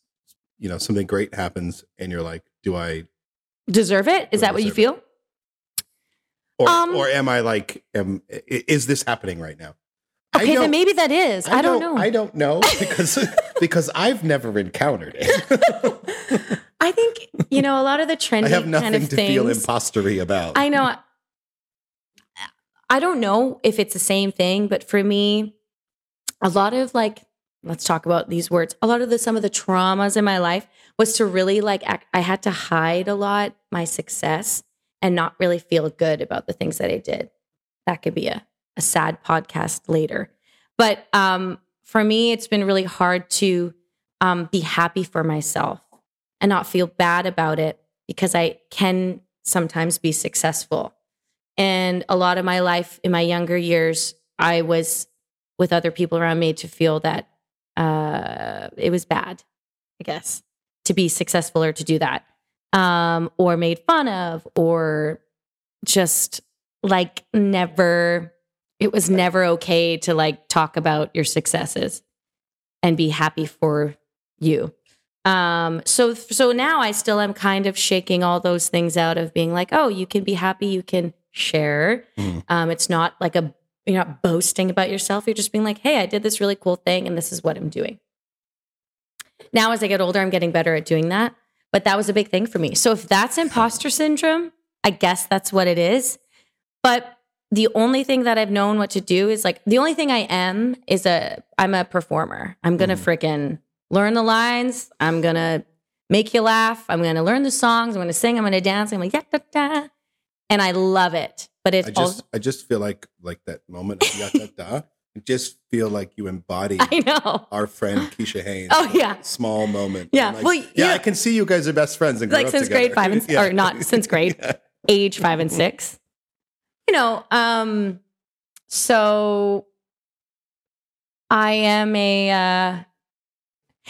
you know something great happens and you're like, do I Deserve it? Is I that what you feel? or Um, or am I like am is this happening right now? Okay, then maybe that is. I, don't, know. I don't know because because I've never encountered it. I think you know a lot of the trendy I have nothing kind of to things. feel impostery about. I know. I don't know if it's the same thing, but for me, a lot of like, let's talk about these words. A lot of the some of the traumas in my life was to really like act, I had to hide a lot my success and not really feel good about the things that I did. That could be a a sad podcast later, but um, for me, it's been really hard to um, be happy for myself and not feel bad about it because I can sometimes be successful. And a lot of my life in my younger years, I was with other people around me to feel that uh, it was bad, I guess, to be successful or to do that, um, or made fun of, or just like never, it was never okay to like talk about your successes and be happy for you. Um, so so now I still am kind of shaking all those things out of being like, oh, you can be happy, you can share. Mhm. Um, it's not like a you're not boasting about yourself. You're just being like, hey, I did this really cool thing, and this is what I'm doing. Now, as I get older, I'm getting better at doing that. But that was a big thing for me. So if that's imposter syndrome, I guess that's what it is. But the only thing that I've known what to do is like the only thing I am is a I'm a performer. I'm gonna Mhm. frickin' learn the lines. I'm gonna make you laugh. I'm gonna learn the songs. I'm gonna sing. I'm gonna dance. I'm like yeah, da, da. And I love it. But it's I just also I just feel like like that moment of ya, da, da, I just feel like you embody I know. our friend Keisha Haynes. Oh, yeah. small moment. Yeah, like, well, yeah, yeah. I can see you guys are best friends and Like up since together. grade five and- Yeah. or not since grade. Yeah. age five and six. You know, um, so I am a uh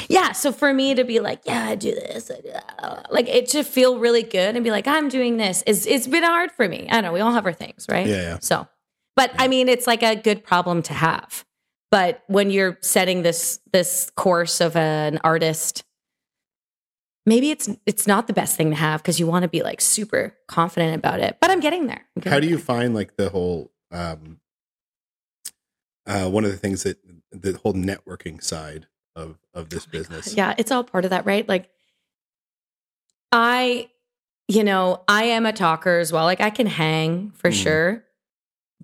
yeah, so for me to be like, yeah, I do this, I do that, like it to feel really good and be like, I'm doing this is it's been hard for me. I don't know, we all have our things, right? Yeah, yeah. So, but I mean, it's like a good problem to have. But when you're setting this this course of an artist, maybe it's it's not the best thing to have because you want to be like super confident about it. But I'm getting there. I'm How do you there. find like the whole um uh one of the things that the whole networking side of of this business? Yeah, it's all part of that, right? Like I, you know, I am a talker as well. Like I can hang for Mhm. sure.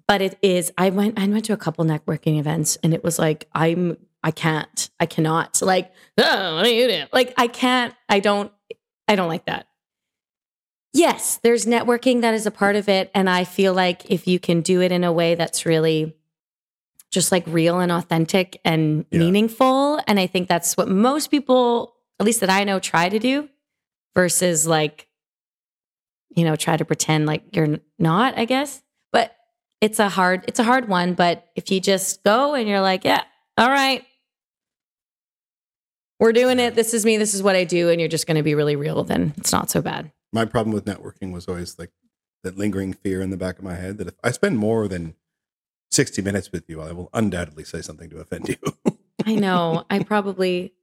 But it is I went I went to a couple networking events and it was like I'm I can't. I cannot. Like, oh, what are you doing? Like I can't, I don't I don't like that. Yes, there's networking that is a part of it. And I feel like if you can do it in a way that's really just like real and authentic and Yeah. meaningful. And I think that's what most people, at least that I know, try to do versus like, you know, try to pretend like you're not, I guess. But it's a hard, it's a hard one. But if you just go and you're like, yeah, all right, we're doing it. This is me. This is what I do. And you're just going to be really real, then it's not so bad. My problem with networking was always like that lingering fear in the back of my head that if I spend more than 60 minutes with you, I will undoubtedly say something to offend you. I know. I probably,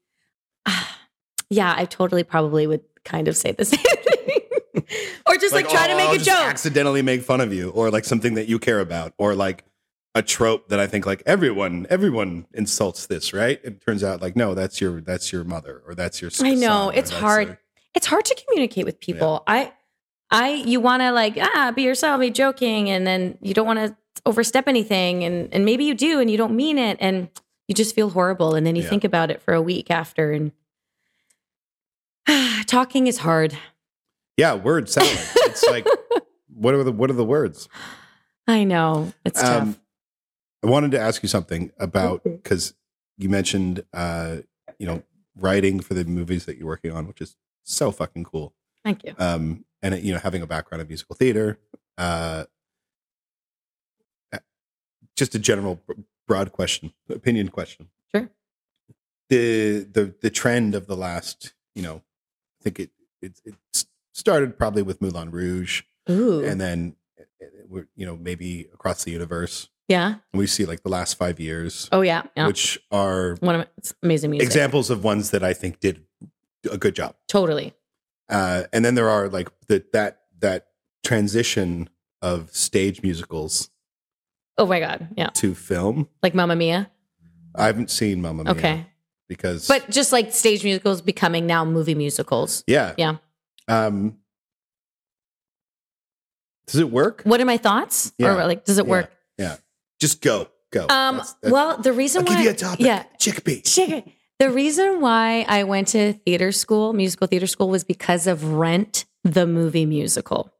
yeah, I totally probably would kind of say the same thing, or just like, try to oh, make I'll a joke. accidentally make fun of you, or like something that you care about, or like a trope that I think like everyone everyone insults this, right? It turns out like no, that's your that's your mother, or that's your. I know, it's hard. It's hard to communicate with people. I, I, you want to like ah be yourself, be joking, and then you don't want to overstep anything, and and maybe you do, and you don't mean it, and you just feel horrible, and then you Yeah. think about it for a week after, and talking is hard. yeah, word salad. it's like what are the what are the words? I know it's tough. Um, I wanted to ask you something about because you mentioned uh, you know writing for the movies that you're working on, which is so fucking cool. Thank you. um, and you know having a background in musical theater. Uh, just a general broad question, opinion question. Sure. The the the trend of the last, you know, I think it it, it started probably with Moulin Rouge, Ooh, and then uh, we're you know maybe across the universe. yeah. And we see like the last five years, Oh yeah, yeah. which are One of it's amazing music. examples of ones that I think did a good job. Totally. uh, and then there are like the, that that transition of stage musicals Oh my god, yeah. to film. Like Mamma Mia. I haven't seen Mamma Mia Okay, because, but just like stage musicals becoming now movie musicals. yeah, Yeah. Um, does it work? What are my thoughts? Yeah. Or like, does it work? Yeah. work? Just go, go. Um. That's- that's- well, the reason I'll why, give you a topic. yeah, chickpea. It. The reason why I went to theater school, musical theater school, was because of Rent, the movie musical.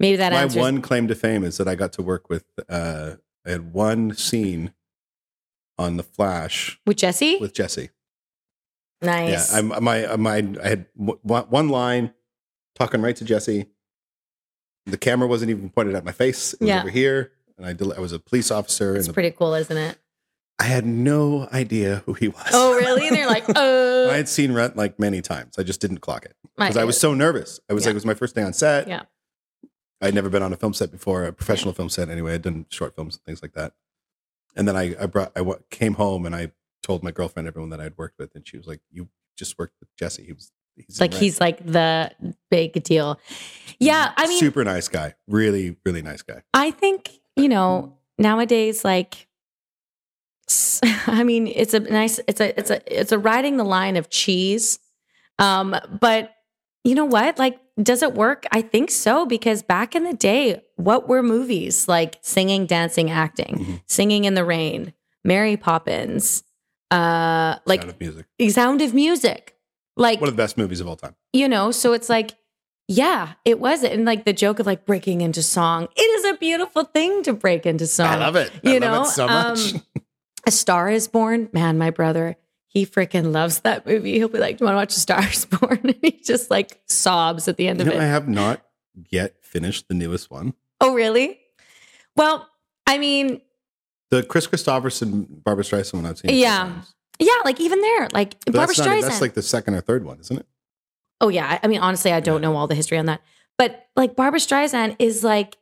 Maybe that My answers. one claim to fame is that I got to work with. Uh, I had one scene on the Flash with Jesse. with Jesse. nice. Yeah, I'm my my I had w- one line talking right to Jesse. The camera wasn't even pointed at my face; it was Yeah. over here, and I del- I was a police officer, it's and the- pretty cool, isn't it? I had no idea who he was. Oh, really? And they're like, oh, I had seen Rent like many times. I just didn't clock it because I was so nervous. I was Yeah. like, it was my first day on set. Yeah. I'd never been on a film set before, a professional film set anyway. I'd done short films and things like that. And then I, I brought, I came home and I told my girlfriend everyone that I'd worked with, and she was like, "You just worked with Jesse. He was he's like he's like the big deal. Yeah, I mean, super nice guy, really, really nice guy. I think, you know, nowadays, like, I mean, it's a nice, it's a, it's a, it's a riding the line of cheese. Um, but you know what? Like, does it work? I think so, because back in the day, what were movies like singing, dancing, acting, Mhm. singing in the rain, Mary Poppins, uh, like Sound of music, Sound of Music, like one of the best movies of all time. you know so it's like yeah it was and like the joke of like breaking into song it is a beautiful thing to break into song I love it. I you love know it so much. um, a star is born man my brother he freaking loves that movie he'll be like do you want to watch Stars born and he just like sobs at the end you of know, it I have not yet finished the newest one. oh really well i mean The Kris Kristofferson, Barbra Streisand one I've seen. Yeah. yeah like even there like But barbra that's, not, streisand that's like the second or third one, isn't it? Oh yeah, I- mean honestly, I don't Yeah. know all the history on that, but like Barbra Streisand is like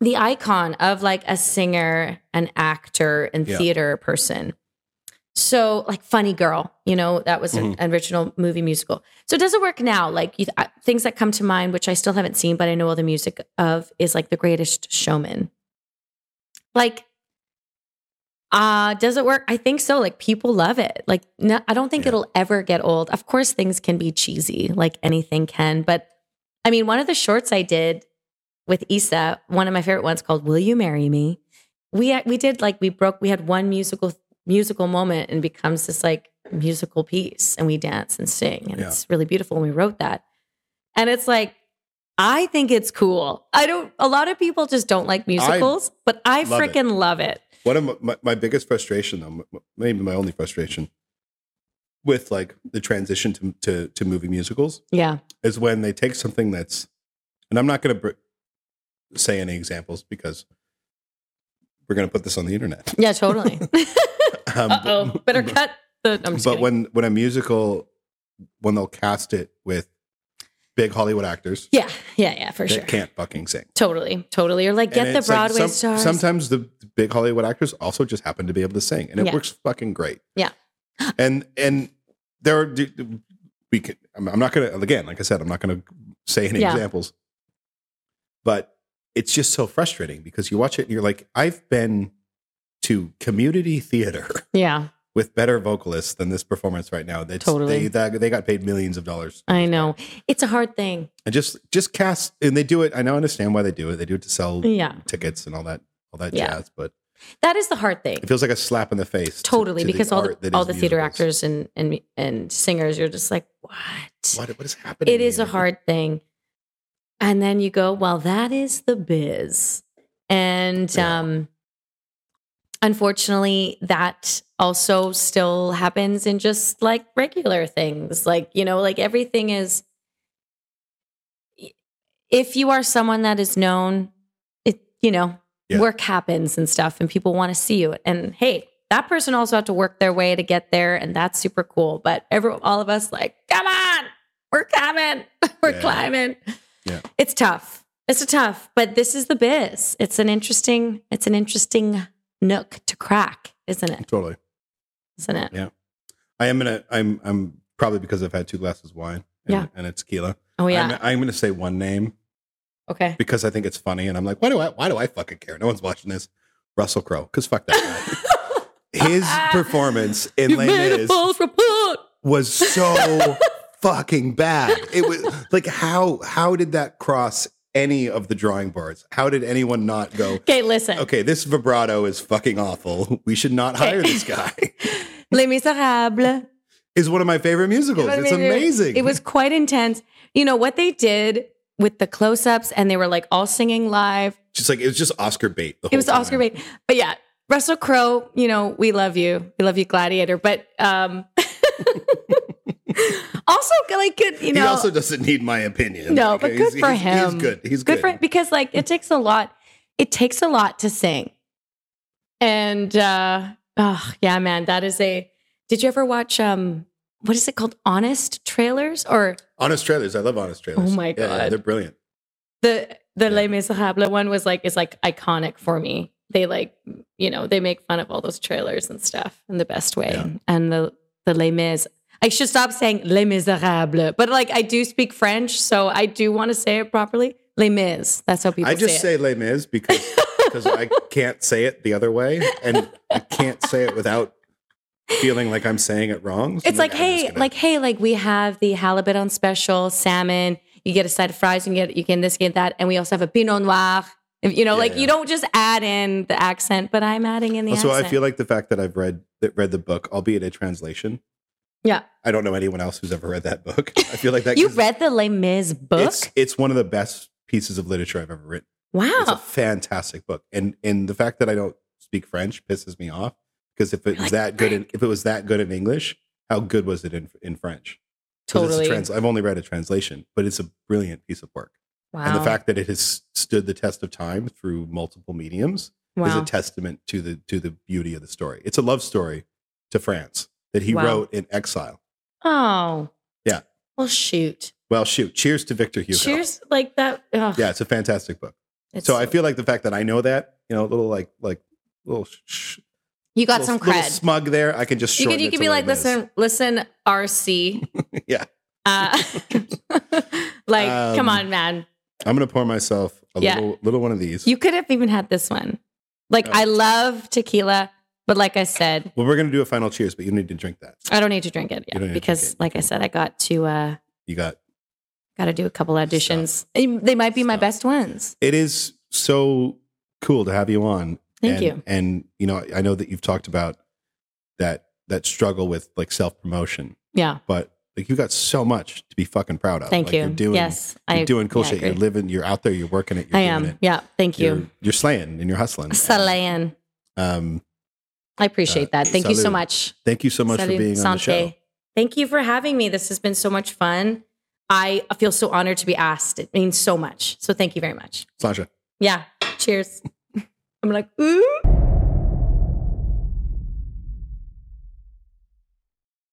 the icon of like a singer, an actor, and Yeah. theater person. So like Funny Girl, you know, that was an original movie musical. So does it work now? Like you, uh, things that come to mind, which I still haven't seen, but I know all the music of, is like The Greatest Showman. Like, uh, does it work? I think so. Like people love it. Like no, I don't think Yeah. it'll ever get old. Of course, things can be cheesy, like anything can. But I mean, one of the shorts I did with Issa, one of my favorite ones called "Will You Marry Me." We we did like we broke. We had one musical musical moment and becomes this like musical piece, and we dance and sing, and Yeah. it's really beautiful. And we wrote that, and it's like. I think it's cool. I don't. A lot of people just don't like musicals, but I love it. freaking love it. One of my, my, my biggest frustration, though, maybe my only frustration with like the transition to, to, to movie musicals Yeah. is when they take something that's, and I'm not going to br- say any examples because we're going to put this on the internet. Yeah, totally. Um, oh. Better cut the. But kidding. when when a musical, when they'll cast it with big Hollywood actors yeah, yeah, yeah, for sure. can't fucking sing. Totally, totally. Or like get And the it's like Broadway some- stars. Sometimes the big Hollywood actors also just happen to be able to sing, and it Yeah. works fucking great. Yeah. and and there are we can. I'm I'm not gonna again, like I said, I'm not gonna say any Yeah. examples, but it's just so frustrating because you watch it and you're like, I've been to community theater Yeah, with better vocalists than this performance right now. That's, Totally. they they got paid millions of dollars. I know. It's a hard thing. and just just cast and they do it. I now understand why they do it. They do it to sell Yeah, tickets and all that all that Yeah. jazz, but that is the hard thing. it feels like a slap in the face. Totally, to the because all the all the theater actors and and and singers, you're just like, what? What what is happening? It is a hard thing. And then you go, well, that is the biz. And Yeah. um unfortunately that also still happens in just like regular things. Like, you know, like everything is if you are someone that is known, it you know, Yeah. work happens and stuff and people want to see you. And hey, that person also had to work their way to get there and that's super cool. But every all of us like, come on, we're coming, we're Yeah. climbing. Yeah. It's tough. It's a tough, but this is the biz. It's an interesting, it's an interesting nook to crack, isn't it? Totally. Isn't it? Yeah. I am gonna. I'm. I'm probably because I've had two glasses of wine. And, Yeah. and it's tequila. Oh yeah. I'm, I'm gonna say one name okay. because I think it's funny, and I'm like, why do I? Why do I fucking care? No one's watching this. Russell Crowe, because fuck that guy. His performance in You Les Mis was so fucking bad. It was like how how did that cross any of the drawing boards? How did anyone not go? Okay, listen. Okay, this vibrato is fucking awful. We should not hire this guy. Les Miserables. is one of my favorite musicals. It's amazing. It was quite intense. You know what they did with the close-ups, and they were like all singing live. just like it was just Oscar bait. The It was whole Oscar time. bait. But yeah, Russell Crowe. You know we love you. We love you, Gladiator. But um, also like good. You know, he also doesn't need my opinion. no, Like, but he's- good for he's- him. He's good. He's good good. for because like it takes a lot. It takes a lot to sing. And uh, oh yeah, man, that is a. Did you ever watch um? What is it called? Honest trailers or Honest trailers. I love honest trailers. Oh my Yeah, yeah, God. they're brilliant. the the Yeah. Les Miserables one was like is like iconic for me. They like you know they make fun of all those trailers and stuff in the best way. Yeah. And the the Les Mis. I should stop saying Les Miserables, but like I do speak French, so I do want to say it properly. Les Mis. That's how people I just say say Les Mis because because I can't say it the other way, and I can't say it without feeling like I'm saying it wrong. So It's I'm like, hey, gonna- like, hey, like we have the halibut on special, salmon. You get a side of fries, you can get you can this, get that, and we also have a Pinot Noir. You know, Yeah, like yeah. you don't just add in the accent, but I'm adding in the Also, accent. I feel like the fact that I've read that read the book, albeit a translation. Yeah, I don't know anyone else who's ever read that book. I feel like that you read the Les Mis book. It's it's one of the best pieces of literature I've ever written. It's a wow, fantastic book, and and the fact that I don't speak French pisses me off because if it was like, that good, in, if it was that good in English, how good was it in in French? 'Cause it's a totally. trans- I've only read a translation, but it's a brilliant piece of work, wow, and the fact that it has stood the test of time through multiple mediums is a testament to the to the beauty of the story. It's a love story to France that he Wow. wrote in exile. oh, Yeah. Well, shoot. Well, shoot! Cheers to Victor Hugo. Cheers, like that. ugh, Yeah, it's a fantastic book. it's so I feel like the fact that I know that, you know, a little like like little sh- You got little, some little smug there. I can just You could you could be like, Les Mis. listen, listen, RC. yeah. Uh, like, come Um, on, man. I'm gonna pour myself a Yeah. little little one of these. You could have even had this one. Like, Oh. I love tequila, but like I said, well, we're gonna do a final cheers, but you need to drink that. I don't need to drink it because, drink it. like I said, I got to uh, You got. got to do a couple auditions. They might be my best ones. It is so cool to have you on. Thank and, you. And you know, I know that you've talked about that that struggle with like self promotion, Yeah. but like you got so much to be fucking proud of. Thank Like, you. You're doing, yes, you're I doing cool yeah, shit. You're living. You're out there. You're working it. You're I am. It. Yeah. Thank You're, you. you're slaying and you're hustling. Salayan. Um, I appreciate Uh, that. Thank you so much. thank you so much for being on the show. Thank you for having me. This has been so much fun. I feel so honored to be asked. It means so much. So thank you very much. Sasha. Yeah. Cheers. I'm like, ooh.